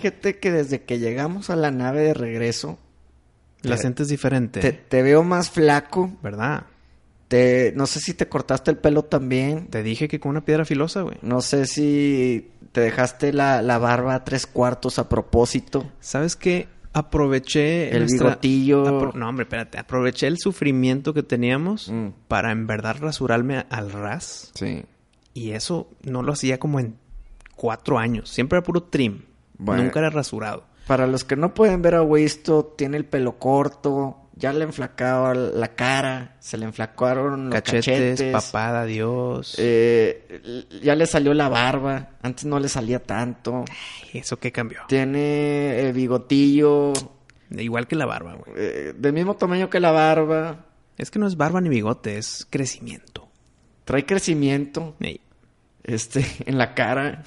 Fíjate que desde que llegamos a la nave de regreso, La sientes diferente, te, te veo más flaco. ¿verdad? Te, no sé si te cortaste el pelo también. Te dije que con una piedra filosa, güey. No sé si te dejaste la, la barba a tres cuartos a propósito. ¿Sabes qué? Aproveché El bigotillo. apro- No, hombre, espérate. Aproveché el sufrimiento que teníamos Mm. para en verdad rasurarme al ras. Sí. Y eso no lo hacía como en cuatro años. Siempre era puro trim. Bueno. Nunca era rasurado. Para los que no pueden ver a Wisto, tiene el pelo corto, ya le enflacaba la cara, se le enflacaron los Cachetes, cachetes, papada, Dios. eh, ya le salió la barba, antes no le salía tanto. Ay, ¿Eso qué cambió? Tiene el bigotillo Igual que la barba, güey. eh, del mismo tamaño que la barba, Es que no es barba ni bigote, es crecimiento. trae crecimiento. Ey. este, en la cara.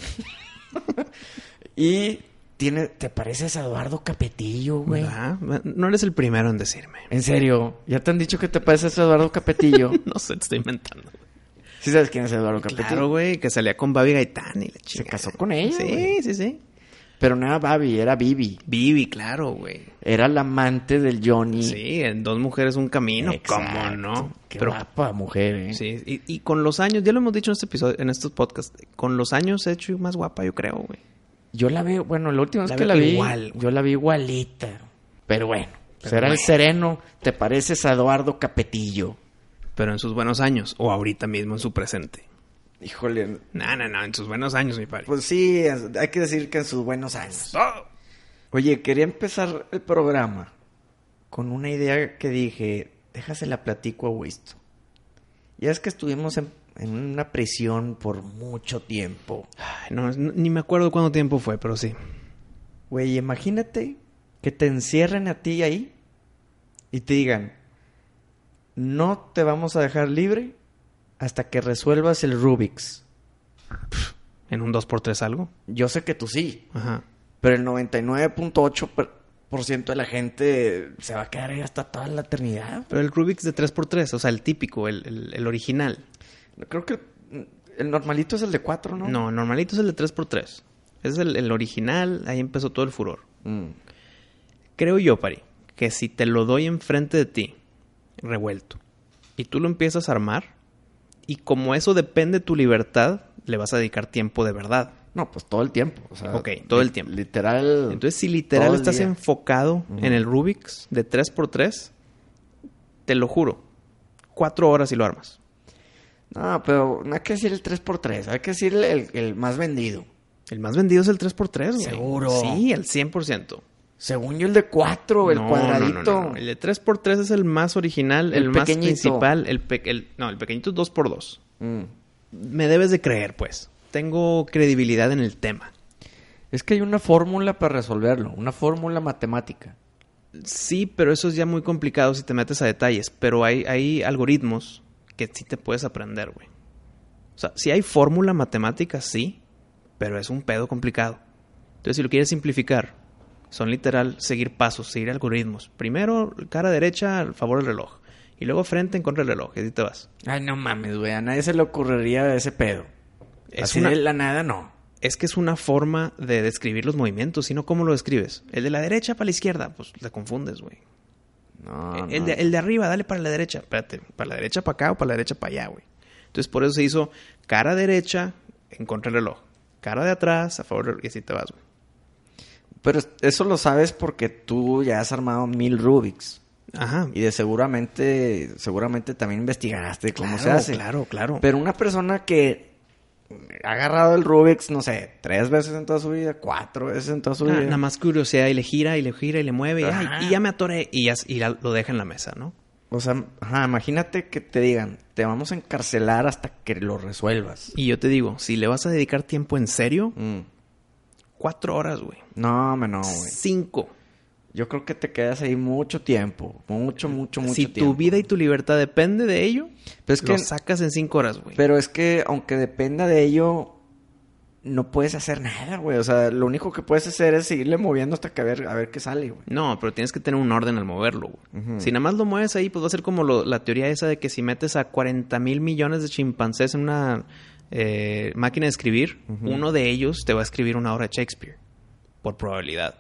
y tiene, te pareces a Eduardo Capetillo, güey. ¿Verdad? No eres el primero en decirme. En serio, ya te han dicho que te pareces a Eduardo Capetillo. No sé, te estoy inventando. ¿Sí sabes quién es Eduardo Capetillo? Claro, güey, que salía con Babi Gaitán y la Se chica. casó con ella, Sí, güey. sí, sí. Pero no era Babi, era Bibi. Vivi, claro, güey. Era la amante del Johnny. Sí, en dos mujeres un camino. ¿Cómo no? Qué Pero guapa mujer, ¿eh? sí, y, y con los años, ya lo hemos dicho en este episodio, en estos podcasts, con los años se ha hecho más guapa, yo creo, güey. Yo la veo, bueno, la última vez La que la vi, igual, yo la vi igualita. Pero bueno, Pero será el sereno, te pareces a Eduardo Capetillo. Pero en sus buenos años, o ahorita mismo en su presente. Híjole, No, no, no, en sus buenos años, mi padre. Pues sí, hay que decir que en sus buenos años. Oye, quería empezar el programa con una idea que dije, déjasela platico a Wisto. Ya es que estuvimos en, en una prisión por mucho tiempo. Ay, no, ni me acuerdo cuánto tiempo fue, pero sí. Güey, imagínate que te encierren a ti ahí y te digan, no te vamos a dejar libre hasta que resuelvas el Rubik's. En un 2x3 algo. Yo sé que tú sí. Ajá. Pero el 99.8% de la gente se va a quedar ahí hasta toda la eternidad. Pero el Rubik's de 3x3, o sea, el típico, el, el- el original. Creo que el normalito es el de 4, ¿no? No, normalito es el de 3x3. Es el, el original, ahí empezó todo el furor. Mm. Creo yo, Pari, que si te lo doy enfrente de ti, revuelto, y tú lo empiezas a armar, y como eso depende de tu libertad, le vas a dedicar tiempo de verdad. No, pues todo el tiempo. o sea, Ok, todo el tiempo. Literal. Entonces, si literal estás día. enfocado en el Rubik's de 3x3, te lo juro, cuatro horas y lo armas. No, pero no hay que decir el 3x3, hay que decir el, el más vendido. El más vendido es el 3x3, güey. Seguro. Sí, el 100%. Según yo, el de 4, el No, cuadradito. no, no, no. El de 3x3 es el más original, el, El más principal. El, pe- el- no, el pequeñito es 2x2. Mm. Me debes de creer, pues. Tengo credibilidad en el tema. Es que hay una fórmula para resolverlo, una fórmula matemática. Sí, pero eso es ya muy complicado si te metes a detalles. Pero hay, hay algoritmos que sí te puedes aprender, güey. O sea, si hay fórmula matemática, sí, pero es un pedo complicado. Entonces, si lo quieres simplificar, son literal seguir pasos, seguir algoritmos. Primero, cara derecha al favor del reloj. Y luego frente en contra del reloj. Y así te vas. Ay, no mames, güey, a nadie se le ocurriría ese pedo. Es Así una- de la nada, no. Es que es una forma de describir los movimientos, si no, ¿cómo lo describes? El de la derecha para la izquierda, pues te confundes, güey. No, el, no. de, el de arriba, dale para la derecha. Espérate, ¿para la derecha para acá o para la derecha para allá, güey? Entonces, por eso se hizo cara derecha en contra del reloj. Cara de atrás a favor. Y así te vas, güey. Pero eso lo sabes porque tú ya has armado mil Rubiks. Ajá. Y de seguramente, seguramente también investigaste cómo se Claro, hace. Claro, claro. Pero una persona que ha agarrado el Rubik's, no sé, tres veces en toda su vida, cuatro veces en toda su Ah, vida. nada más curiosidad y le gira y le gira y le mueve y, ay, Ajá. y ya me atoré y ya y lo deja en la mesa, ¿no? O sea, ajá, imagínate que te digan, te vamos a encarcelar hasta que lo resuelvas. Y yo te digo, si le vas a dedicar tiempo en serio, Mm. cuatro horas, güey. No, me no, güey. Cinco. Yo creo que te quedas ahí mucho tiempo. Mucho, mucho, mucho si tiempo. tu vida y tu libertad depende de ello, Pero es lo que- sacas en cinco horas, güey. Pero es que, aunque dependa de ello, no puedes hacer nada, güey. O sea, lo único que puedes hacer es seguirle moviendo hasta que a ver, a ver qué sale, güey. No, pero tienes que tener un orden al moverlo, güey. Si nada más lo mueves ahí, pues va a ser como lo- la teoría esa de que si metes a 40 mil millones de chimpancés en una eh, máquina de escribir, uno de ellos te va a escribir una obra de Shakespeare, por probabilidad.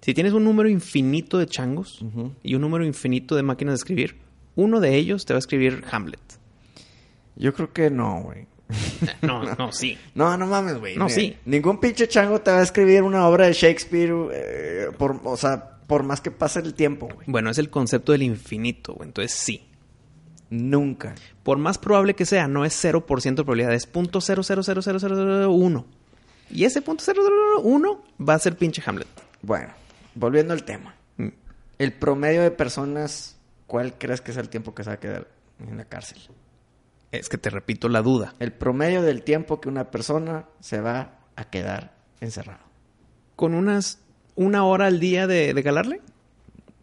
Si tienes un número infinito de changos y un número infinito de máquinas de escribir, uno de ellos te va a escribir Hamlet. Yo creo que no, güey. No, no, sí. No, no mames, güey. No, sí. Ningún pinche chango te va a escribir una obra de Shakespeare, eh, por, o sea, por más que pase el tiempo, güey. Bueno, es el concepto del infinito, güey. Entonces sí. Nunca. Por más probable que sea, no es 0% de probabilidad, es .0000001. Y ese .001 va a ser pinche Hamlet. Bueno, volviendo al tema. Mm. El promedio de personas, ¿cuál crees que es el tiempo que se va a quedar en la cárcel? Es que te repito la duda. El promedio del tiempo que una persona se va a quedar encerrado. ¿Con unas una hora al día de, de calarle?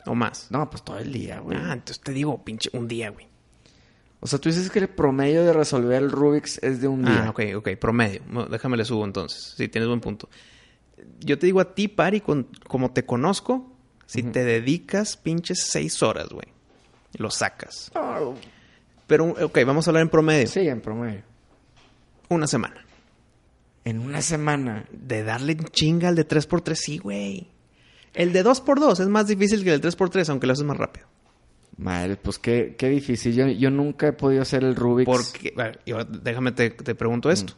¿O más? No, pues todo el día, güey. Ah, entonces te digo, pinche, un día, güey. O sea, tú dices que el promedio de resolver el Rubik's es de un día. Ah, ok, ok, promedio. Déjame le subo entonces. Sí, tienes buen punto. Yo te digo a ti, Pari, con, como te conozco, si te dedicas pinches seis horas, güey, lo sacas. No, Pero, ok, vamos a hablar en promedio. sí, en promedio. Una semana. En una semana. De darle chinga al de 3x3, sí, güey. El de 2x2 es más difícil que el de 3x3, aunque lo haces más rápido. Madre, pues qué, qué difícil. Yo, yo nunca he podido hacer el Rubik's. Porque, yo- déjame te, te pregunto esto.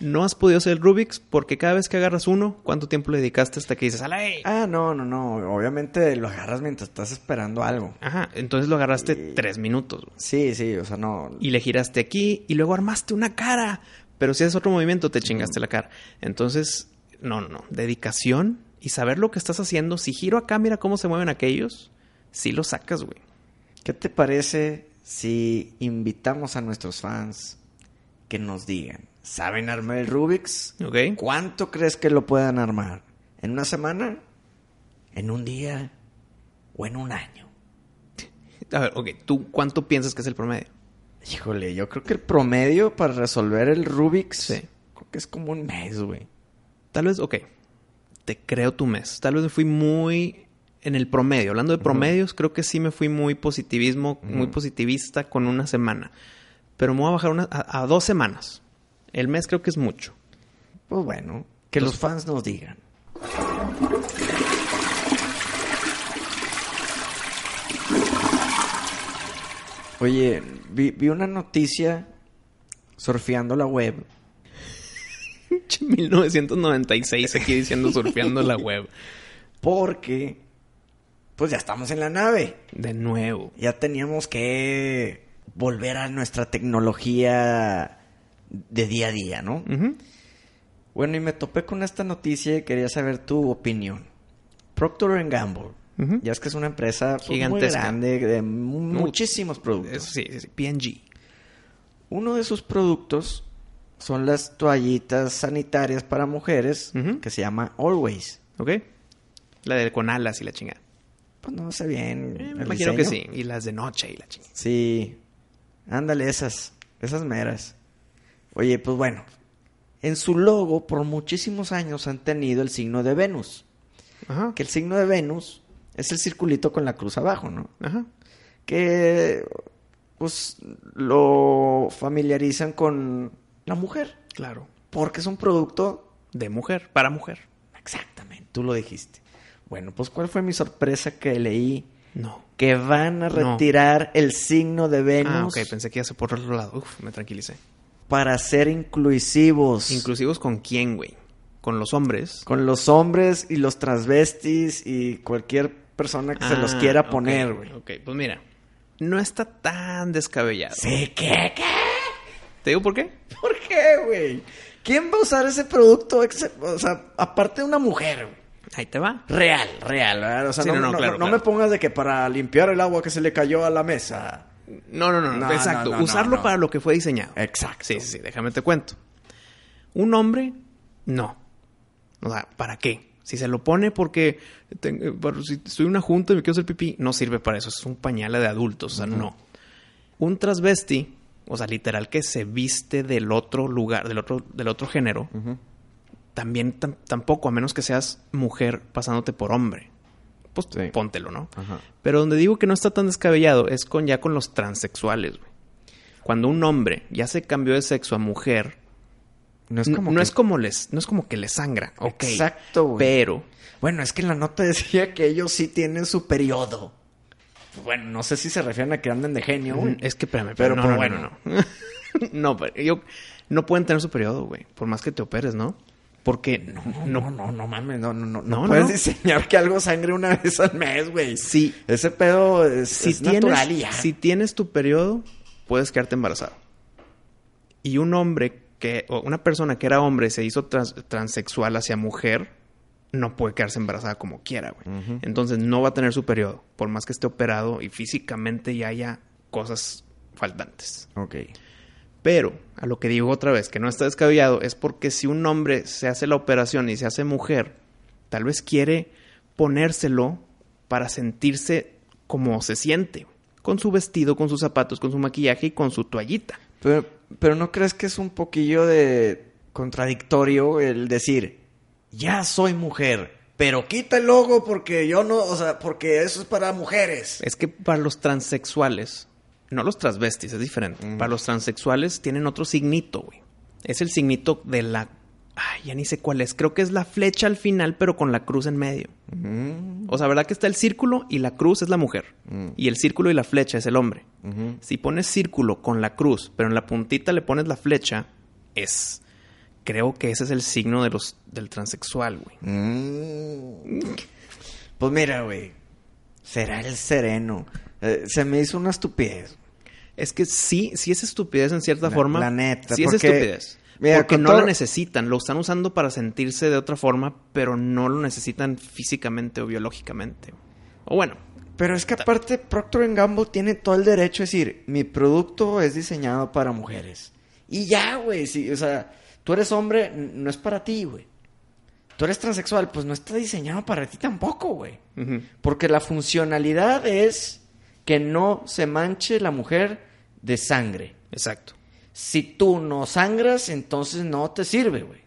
No has podido hacer el Rubik's porque cada vez que agarras uno, ¿cuánto tiempo le dedicaste hasta que dices, ¡Ala, Ah, no, no, no. Obviamente lo agarras mientras estás esperando algo. Ajá, entonces lo agarraste Y- tres minutos. güey. Sí, sí, o sea, no. Y le giraste aquí y luego armaste una cara. Pero si haces otro movimiento, te chingaste la cara. Entonces, no, no, no. Dedicación y saber lo que estás haciendo. Si giro acá, mira cómo se mueven aquellos. Sí lo sacas, güey. ¿Qué te parece si invitamos a nuestros fans que nos digan, ¿saben armar el Rubik's? ¿Cuánto crees que lo puedan armar? ¿En una semana? ¿En un día? ¿O en un año? A ver, ok. ¿Tú cuánto piensas que es el promedio? Híjole, yo creo que el promedio para resolver el Rubik's Sí. creo que es como un mes, güey. Tal vez, ok. Te creo tu mes. Tal vez me fui muy en el promedio. Hablando de promedios, creo que sí me fui muy positivismo, muy positivista con una semana. Pero me voy a bajar una- a, a dos semanas. El mes creo que es mucho. Pues bueno, que los fans nos digan. Oye, vi, vi una noticia surfeando la web 1996 aquí diciendo surfeando la web. porque pues ya estamos en la nave. De nuevo. Ya teníamos que volver a nuestra tecnología de día a día, ¿no? Bueno, y me topé con esta noticia y quería saber tu opinión. Procter Gamble. Ya es que es una empresa pues, muy Gigantesca. grande de mu- muchísimos productos. Eso sí, sí, sí, PNG. Uno de sus productos son las toallitas sanitarias para mujeres que se llama Always. ¿Ok? La de con alas y la chingada. Pues no sé bien. Eh, me imagino que sí. Y las de noche y la chingada. Sí. Ándale, esas. Esas meras. Oye, pues bueno. En su logo, por muchísimos años han tenido el signo de Venus. Ajá. Que el signo de Venus es el circulito con la cruz abajo, ¿no? Ajá. Que pues lo familiarizan con la mujer. Claro. Porque es un producto. De mujer, para mujer. Exactamente, tú lo dijiste. Bueno, pues ¿cuál fue mi sorpresa que leí? No. Que van a No. retirar el signo de Venus Ah, ok. Pensé que iba a ser por otro lado. Uf, me tranquilicé. Para ser inclusivos. ¿Inclusivos con quién, güey? Con los hombres. con los hombres y los transvestis y cualquier persona que se los Ah, quiera poner, güey. Ok, pues mira. No está tan descabellado. Sí, ¿qué? ¿Qué? ¿Te digo por qué? ¿Por qué, güey? ¿Quién va a usar ese producto? O sea, aparte de una mujer, güey. Ahí te va. Real, real, ¿verdad? O sea, Sí, no, no, no, no- claro, no claro. me pongas de que para limpiar el agua que se le cayó a la mesa. No, no, no, no. Exacto. no, no, Usarlo para lo que fue diseñado. Exacto. Sí, sí, sí. Déjame te cuento. Un hombre, no. O sea, ¿para qué? Si se lo pone porque te- si estoy en una junta y me quiero hacer pipí, no sirve para eso. Es un pañal de adultos, o sea, no. Un transvesti, o sea, literal que se viste del otro lugar, del otro, del otro género, también tam- tampoco, a menos que seas mujer pasándote por hombre. Pues Sí. póntelo, ¿no? Ajá. Pero donde digo que no está tan descabellado es con ya con los transexuales, güey. Cuando un hombre ya se cambió de sexo a mujer, No es como no que- es como les, no es como que le sangra, ok. Exacto, güey. Pero Bueno, es que en la nota decía que ellos sí tienen su periodo. Bueno, no sé si se refieren a que anden de genio, güey. Es que espérame, Pero, pero no, pues, no, bueno. no, no. no, pero yo no pueden tener su periodo, güey, por más que te operes, ¿no? Porque No, no, no, no, mames, no, no, no. No, No, puedes diseñar que algo sangre una vez al mes, güey. si Ese pedo es, si es tienes, natural y ya. si tienes tu periodo, puedes quedarte embarazado. Y un hombre que, o una persona que era hombre se hizo trans- transexual hacia mujer, no puede quedarse embarazada como quiera, güey. Entonces no va a tener su periodo, por más que esté operado y físicamente ya haya cosas faltantes. Ok. Pero, a lo que digo otra vez, que no está descabellado, es porque si un hombre se hace la operación y se hace mujer, tal vez quiere ponérselo para sentirse como se siente, con su vestido, con sus zapatos, con su maquillaje y con su toallita. Pero, pero ¿no crees que es un poquillo de contradictorio el decir, ya soy mujer, pero quita el logo porque yo no, o sea, porque eso es para mujeres? Es que para los transexuales, no los transvestis, es diferente. Para los transexuales tienen otro signito, güey. Es el signito de la... Ay, ya ni sé cuál es. Creo que es la flecha al final, pero con la cruz en medio. Mm, O sea, ¿verdad que está el círculo y la cruz es la mujer? Mm. Y el círculo y la flecha es el hombre. Si pones círculo con la cruz, pero en la puntita le pones la flecha, es... Creo que ese es el signo de los, del transexual, güey. Mm. Pues mira, güey. Será el sereno. Eh, se me hizo una estupidez. Es que sí, sí es estupidez en cierta La- forma. la neta, Sí es porque- estupidez. Mira, porque no todo- lo necesitan. Lo están usando para sentirse de otra forma, pero no lo necesitan físicamente o biológicamente. O bueno, Pero es que aparte Procter Gamble tiene todo el derecho a decir, mi producto es diseñado para mujeres. Y ya, güey, sí, o sea, tú eres hombre, no es para ti, güey. Tú eres transexual, pues no está diseñado para ti tampoco, güey. Porque la funcionalidad es que no se manche la mujer de sangre. exacto. Si tú no sangras, entonces no te sirve, güey.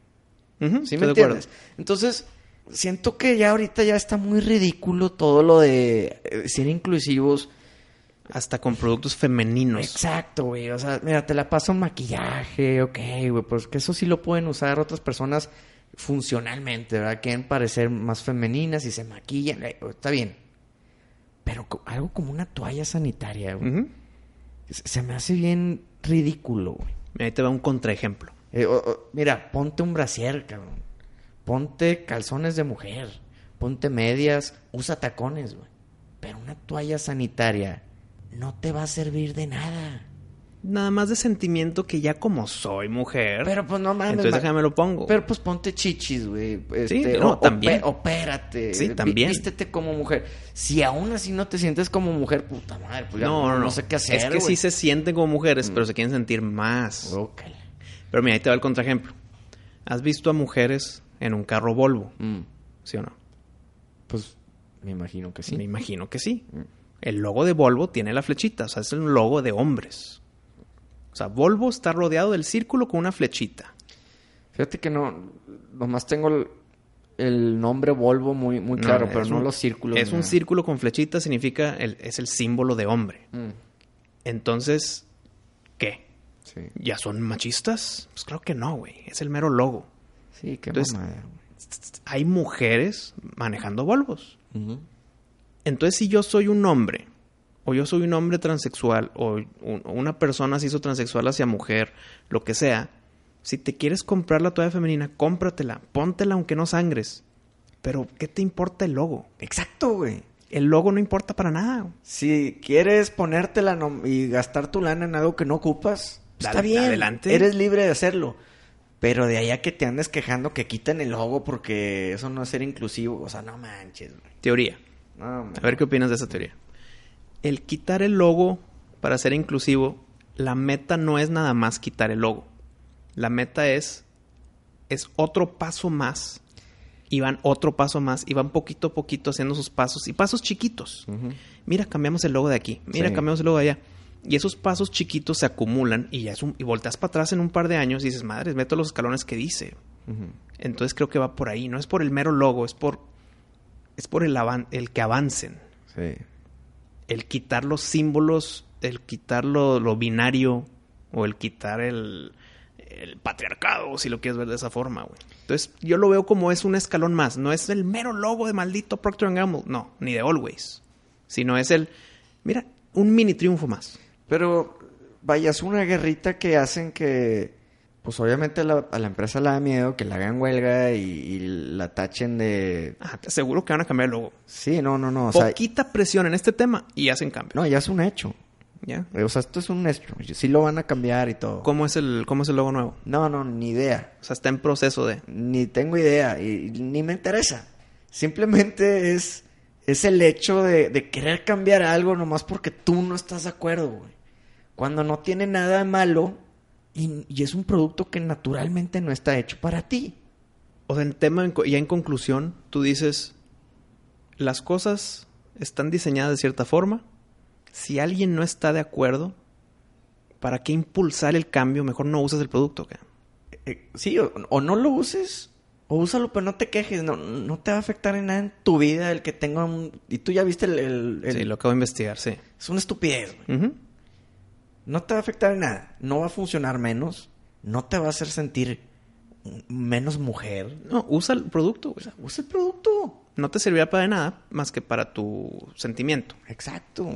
Ujú, ¿Sí estoy me entiendes? Entonces, siento que ya ahorita ya está muy ridículo todo lo de eh, ser inclusivos. Hasta con productos femeninos. Exacto, güey. O sea, mira, te la paso maquillaje, ok, güey. Pues que eso sí lo pueden usar otras personas funcionalmente, ¿verdad? Quieren parecer más femeninas y se maquillan. eh, está bien. Pero algo como una toalla sanitaria, güey. Se- Se me hace bien ridículo, güey. Ahí te va un contraejemplo. Eh, mira, ponte un brasier, cabrón. Ponte calzones de mujer. Ponte medias. Usa tacones, güey. Pero una toalla sanitaria no te va a servir de nada. Nada más de sentimiento que ya como soy mujer. Pero pues no mames. entonces déjame lo pongo. Pero pues ponte chichis, güey. Sí, Este, no, o- también. opérate. Sí, también. Vístete como mujer. Si aún así no te sientes como mujer, puta madre, pues ya no, no, no. sé qué hacer, Es que sí. Mm. se sienten como mujeres, pero se quieren sentir más. Ócala. Pero mira, ahí te va el contraejemplo. ¿Has visto a mujeres en un carro Volvo? Mm, ¿Sí o no? Pues me imagino que sí. Me imagino que sí. El logo de Volvo tiene la flechita, o sea, es un logo de hombres. O sea, Volvo está rodeado del círculo con una flechita. Fíjate que no, nomás tengo el, el nombre Volvo muy, muy claro, pero no un- los círculos. Es un círculo con flechita, significa, el- es el símbolo de hombre. Mm, Entonces, ¿qué? sí. ¿Ya son machistas? Pues creo que no, güey. Es el mero logo. Sí, qué Entonces- Hay mujeres manejando Volvos. Entonces, si yo soy un hombre, o yo soy un hombre transexual, o un- o una persona se hizo transexual hacia mujer, lo que sea, si te quieres comprar la toalla femenina, cómpratela, póntela aunque no sangres. Pero, ¿qué te importa el logo? Exacto, güey. El logo no importa para nada. Si quieres ponértela y gastar tu lana en algo que no ocupas, pues, Dale, está bien. adelante. Eres libre de hacerlo. Pero de allá que te andes quejando que quiten el logo porque eso no es ser inclusivo. O sea, no manches, güey. Teoría. No, A ver qué opinas de esa teoría. El quitar el logo para ser inclusivo, la meta no es nada más quitar el logo. La meta es es otro paso más y van otro paso más y van poquito a poquito haciendo sus pasos y pasos chiquitos. Mira, cambiamos el logo de aquí, mira, Sí. cambiamos el logo de allá. Y esos pasos chiquitos se acumulan y ya es un, y volteas para atrás en un par de años y dices, madre, meto los escalones que dice. Entonces creo que va por ahí, no es por el mero logo, es por es por el el que avancen, Sí. El quitar los símbolos, el quitar lo, binario o el quitar el, el patriarcado, si lo quieres ver de esa forma, güey. Entonces yo lo veo como es un escalón más, no es el mero logo de maldito Procter Gamble, no, ni de Always, sino es el, mira, un mini triunfo más. Pero, vaya, es una guerrita que hacen que, pues obviamente la- a la empresa le da miedo que la hagan huelga y, y la tachen de... Ah, te aseguro que van a cambiar el logo. Sí, no, no, no. O sea, Poquita presión en este tema y hacen cambio. no, ya es un hecho. ¿Ya? O sea, esto es un hecho. Sí lo van a cambiar y todo. ¿Cómo es el, cómo es el logo nuevo? No, no, ni idea. O sea, está en proceso de... Ni tengo idea y, y ni me interesa. Simplemente es, es el hecho de, de querer cambiar algo nomás porque tú no estás de acuerdo, güey. Cuando no tiene nada de malo y, y es un producto que naturalmente no está hecho para ti. O sea, en tema, en ya en conclusión, tú dices, las cosas están diseñadas de cierta forma. Si alguien no está de acuerdo, ¿para qué impulsar el cambio? Mejor no usas el producto. Eh, sí, o, o no lo uses, o úsalo, pero no te quejes. No, no te va a afectar en nada en tu vida el que tenga un... Y tú ya viste el... el- el- Sí, lo acabo de investigar, sí. Es una estupidez, güey. No te va a afectar en nada. No va a funcionar menos. No te va a hacer sentir menos mujer. No, usa el producto. güey. O usa el producto. No te servirá para nada más que para tu sentimiento. Exacto.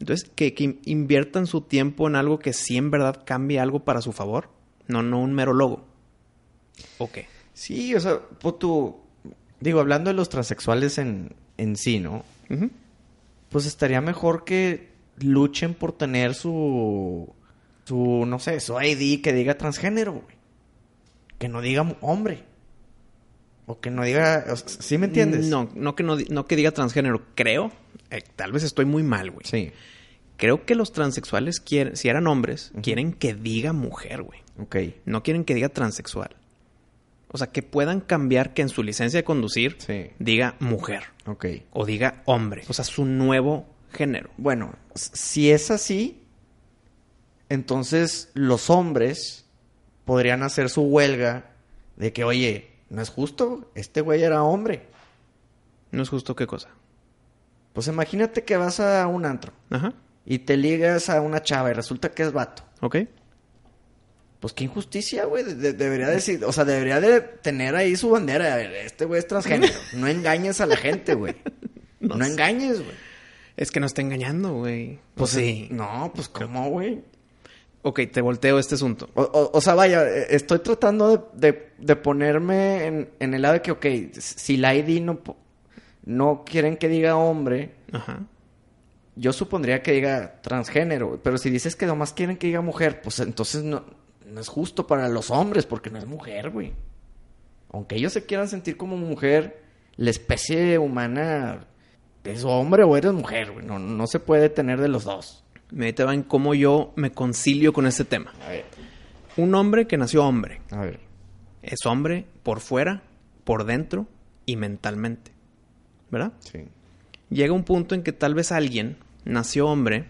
Entonces, que, que in- inviertan su tiempo en algo que sí en verdad cambie algo para su favor. No, no un mero logo. Ok. Sí, o sea, pues tú... Digo, hablando de los transexuales en, en sí, ¿no? Pues estaría mejor que luchen por tener su... Su, no sé, su ID que diga transgénero, güey. Que no diga hombre. O que no diga... ¿Sí me entiendes? No, no que, no, no que diga transgénero. Creo, eh, tal vez estoy muy mal, güey. Sí. Creo que los transexuales quieren, si eran hombres, quieren que diga mujer, güey. Ok. No quieren que diga transexual. O sea, que puedan cambiar que en su licencia de conducir Sí. diga mujer Ok. o diga hombre. O sea, su nuevo género. Bueno, si es así, entonces los hombres podrían hacer su huelga de que, oye, no es justo, este güey era hombre. No es justo qué cosa. Pues imagínate que vas a un antro Ajá. y te ligas a una chava y resulta que es vato. Ok. Pues qué injusticia, güey. De- de- debería decir, o sea, debería de tener ahí su bandera. Este güey es transgénero. No engañes a la gente, güey. No, engañes, güey. Es que no está engañando, güey. Pues sí. No, pues cómo, güey. Ok, te volteo este asunto. O, o- o sea, vaya, eh, estoy tratando de, de- de ponerme en, en el lado de que, ok, si la ID no, no quieren que diga hombre, Ajá. yo supondría que diga transgénero. Pero si dices que nomás quieren que diga mujer, pues entonces no, no es justo para los hombres porque no es mujer, güey. Aunque ellos se quieran sentir como mujer, la especie humana es hombre o eres mujer, güey. No, no se puede tener de los dos. Me te va en cómo yo me concilio con este tema. A ver, Un hombre que nació hombre. a ver. Es hombre por fuera, por dentro y mentalmente. ¿Verdad? Sí. Llega un punto en que tal vez alguien nació hombre,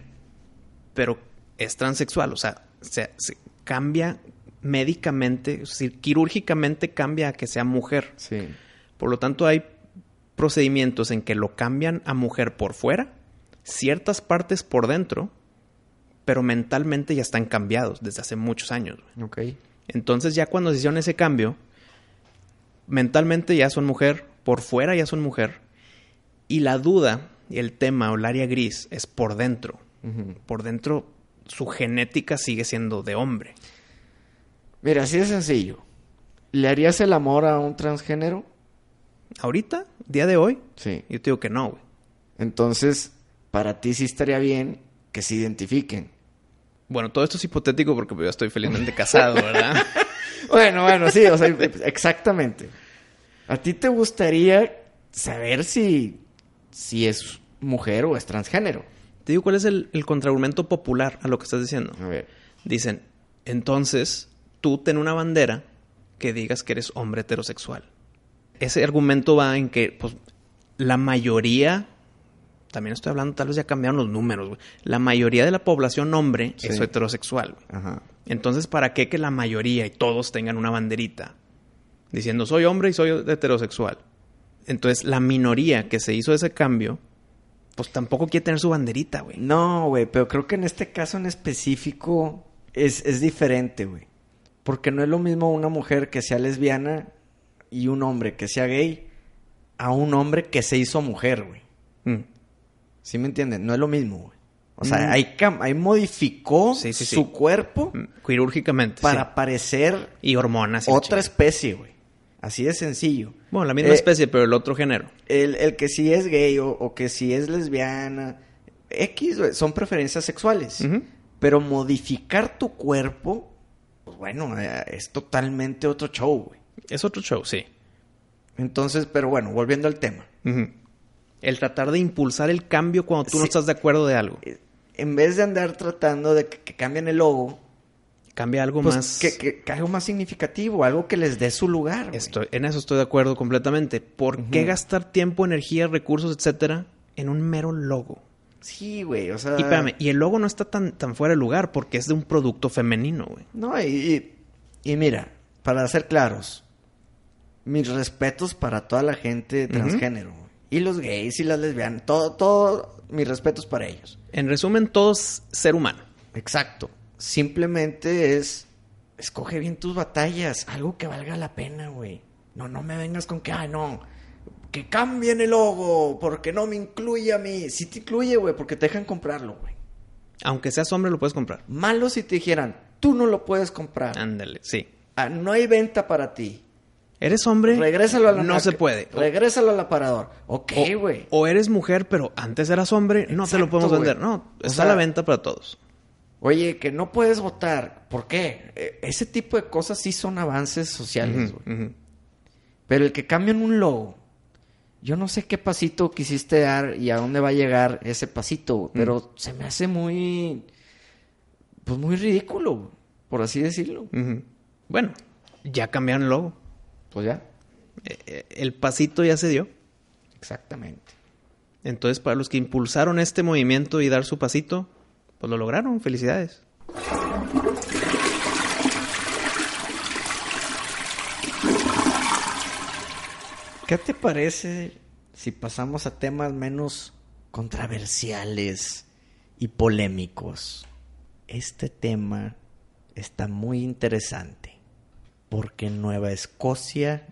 pero es transexual. O sea, se, se cambia médicamente, es decir, quirúrgicamente cambia a que sea mujer. Sí. Por lo tanto, hay procedimientos en que lo cambian a mujer por fuera, ciertas partes por dentro, pero mentalmente ya están cambiados desde hace muchos años. güey. Ok. Entonces ya cuando se hicieron ese cambio, mentalmente ya son mujer, por fuera ya son mujer, y la duda y el tema o el área gris es por dentro. Por dentro su genética sigue siendo de hombre. Mira, así de sencillo. ¿Le harías el amor a un transgénero? Ahorita, día de hoy, Sí. yo te digo que no, güey. Entonces, para ti sí estaría bien que se identifiquen. Bueno, todo esto es hipotético porque pues, yo estoy felizmente casado, ¿verdad? Bueno, bueno, sí, o sea, exactamente. ¿A ti te gustaría saber si, si es mujer o es transgénero? Te digo cuál es el, el contraargumento popular a lo que estás diciendo. A ver. Dicen, entonces tú ten una bandera que digas que eres hombre heterosexual. Ese argumento va en que, pues, la mayoría, también estoy hablando, tal vez ya cambiaron los números, güey. La mayoría de la población hombre Sí. es heterosexual. Ajá. Entonces, ¿para qué que la mayoría y todos tengan una banderita diciendo soy hombre y soy heterosexual? Entonces, la minoría que se hizo ese cambio, pues tampoco quiere tener su banderita, güey. No, güey, pero creo que en este caso en específico es, es diferente, güey. Porque no es lo mismo una mujer que sea lesbiana y un hombre que sea gay a un hombre que se hizo mujer, güey. Mm. ¿Sí me entienden? No es lo mismo, güey. O sea, Mm. ahí, modificó Sí, sí, sí. su cuerpo Mm, Quirúrgicamente. para parecer Y hormonas. y otra especie, güey. Así de sencillo. Bueno, la misma Eh, especie, pero el otro género. El, el que sí es gay o, o que sí es lesbiana, X, güey, son preferencias sexuales. Pero modificar tu cuerpo, pues bueno, eh, es totalmente otro show, güey. Es otro show, sí. Entonces, pero bueno, volviendo al tema. El tratar de impulsar el cambio cuando tú no estás de acuerdo de algo. Eh, En vez de andar tratando de que, que cambien el logo, Cambia algo pues más. que, que- que algo más significativo, algo que les dé su lugar. Estoy, en eso estoy de acuerdo completamente. ¿Por qué gastar tiempo, energía, recursos, etcétera, en un mero logo? Sí, güey, o sea... Y espérame, y el logo no está tan, tan fuera de lugar porque es de un producto femenino, güey. No, y, y, y mira, para ser claros, mis respetos para toda la gente transgénero. Y los gays y las lesbianas, todo, todo, mis respetos para ellos. En resumen, todo es ser humano. Exacto. Simplemente es, escoge bien tus batallas, algo que valga la pena, güey. No, no me vengas con que, ay, no, que cambien el logo, porque no me incluye a mí. Sí te incluye, güey, porque te dejan comprarlo, güey. Aunque seas hombre, lo puedes comprar. Malo si te dijeran, tú no lo puedes comprar. Ándale, sí. Ah, no hay venta para ti. ¿Eres hombre? Regrésalo a la No se puede. Regrésalo al aparador. Ok, güey. o eres mujer, pero antes eras hombre, no te lo podemos vender. No, O está sea, a la venta para todos. Oye, que no puedes votar. ¿Por qué? Eh, Ese tipo de cosas sí son avances sociales, güey. Pero el que cambien un logo. Yo no sé qué pasito quisiste dar y a dónde va a llegar ese pasito, pero se me hace muy. Pues muy ridículo, por así decirlo. Bueno, ya cambiaron el logo. Pues ya. Eh, eh, El pasito ya se dio. Exactamente. Entonces, para los que impulsaron este movimiento y dar su pasito, pues lo lograron. Felicidades. ¿Qué te parece si pasamos a temas menos controversiales y polémicos? Este tema está muy interesante porque en Nueva Escocia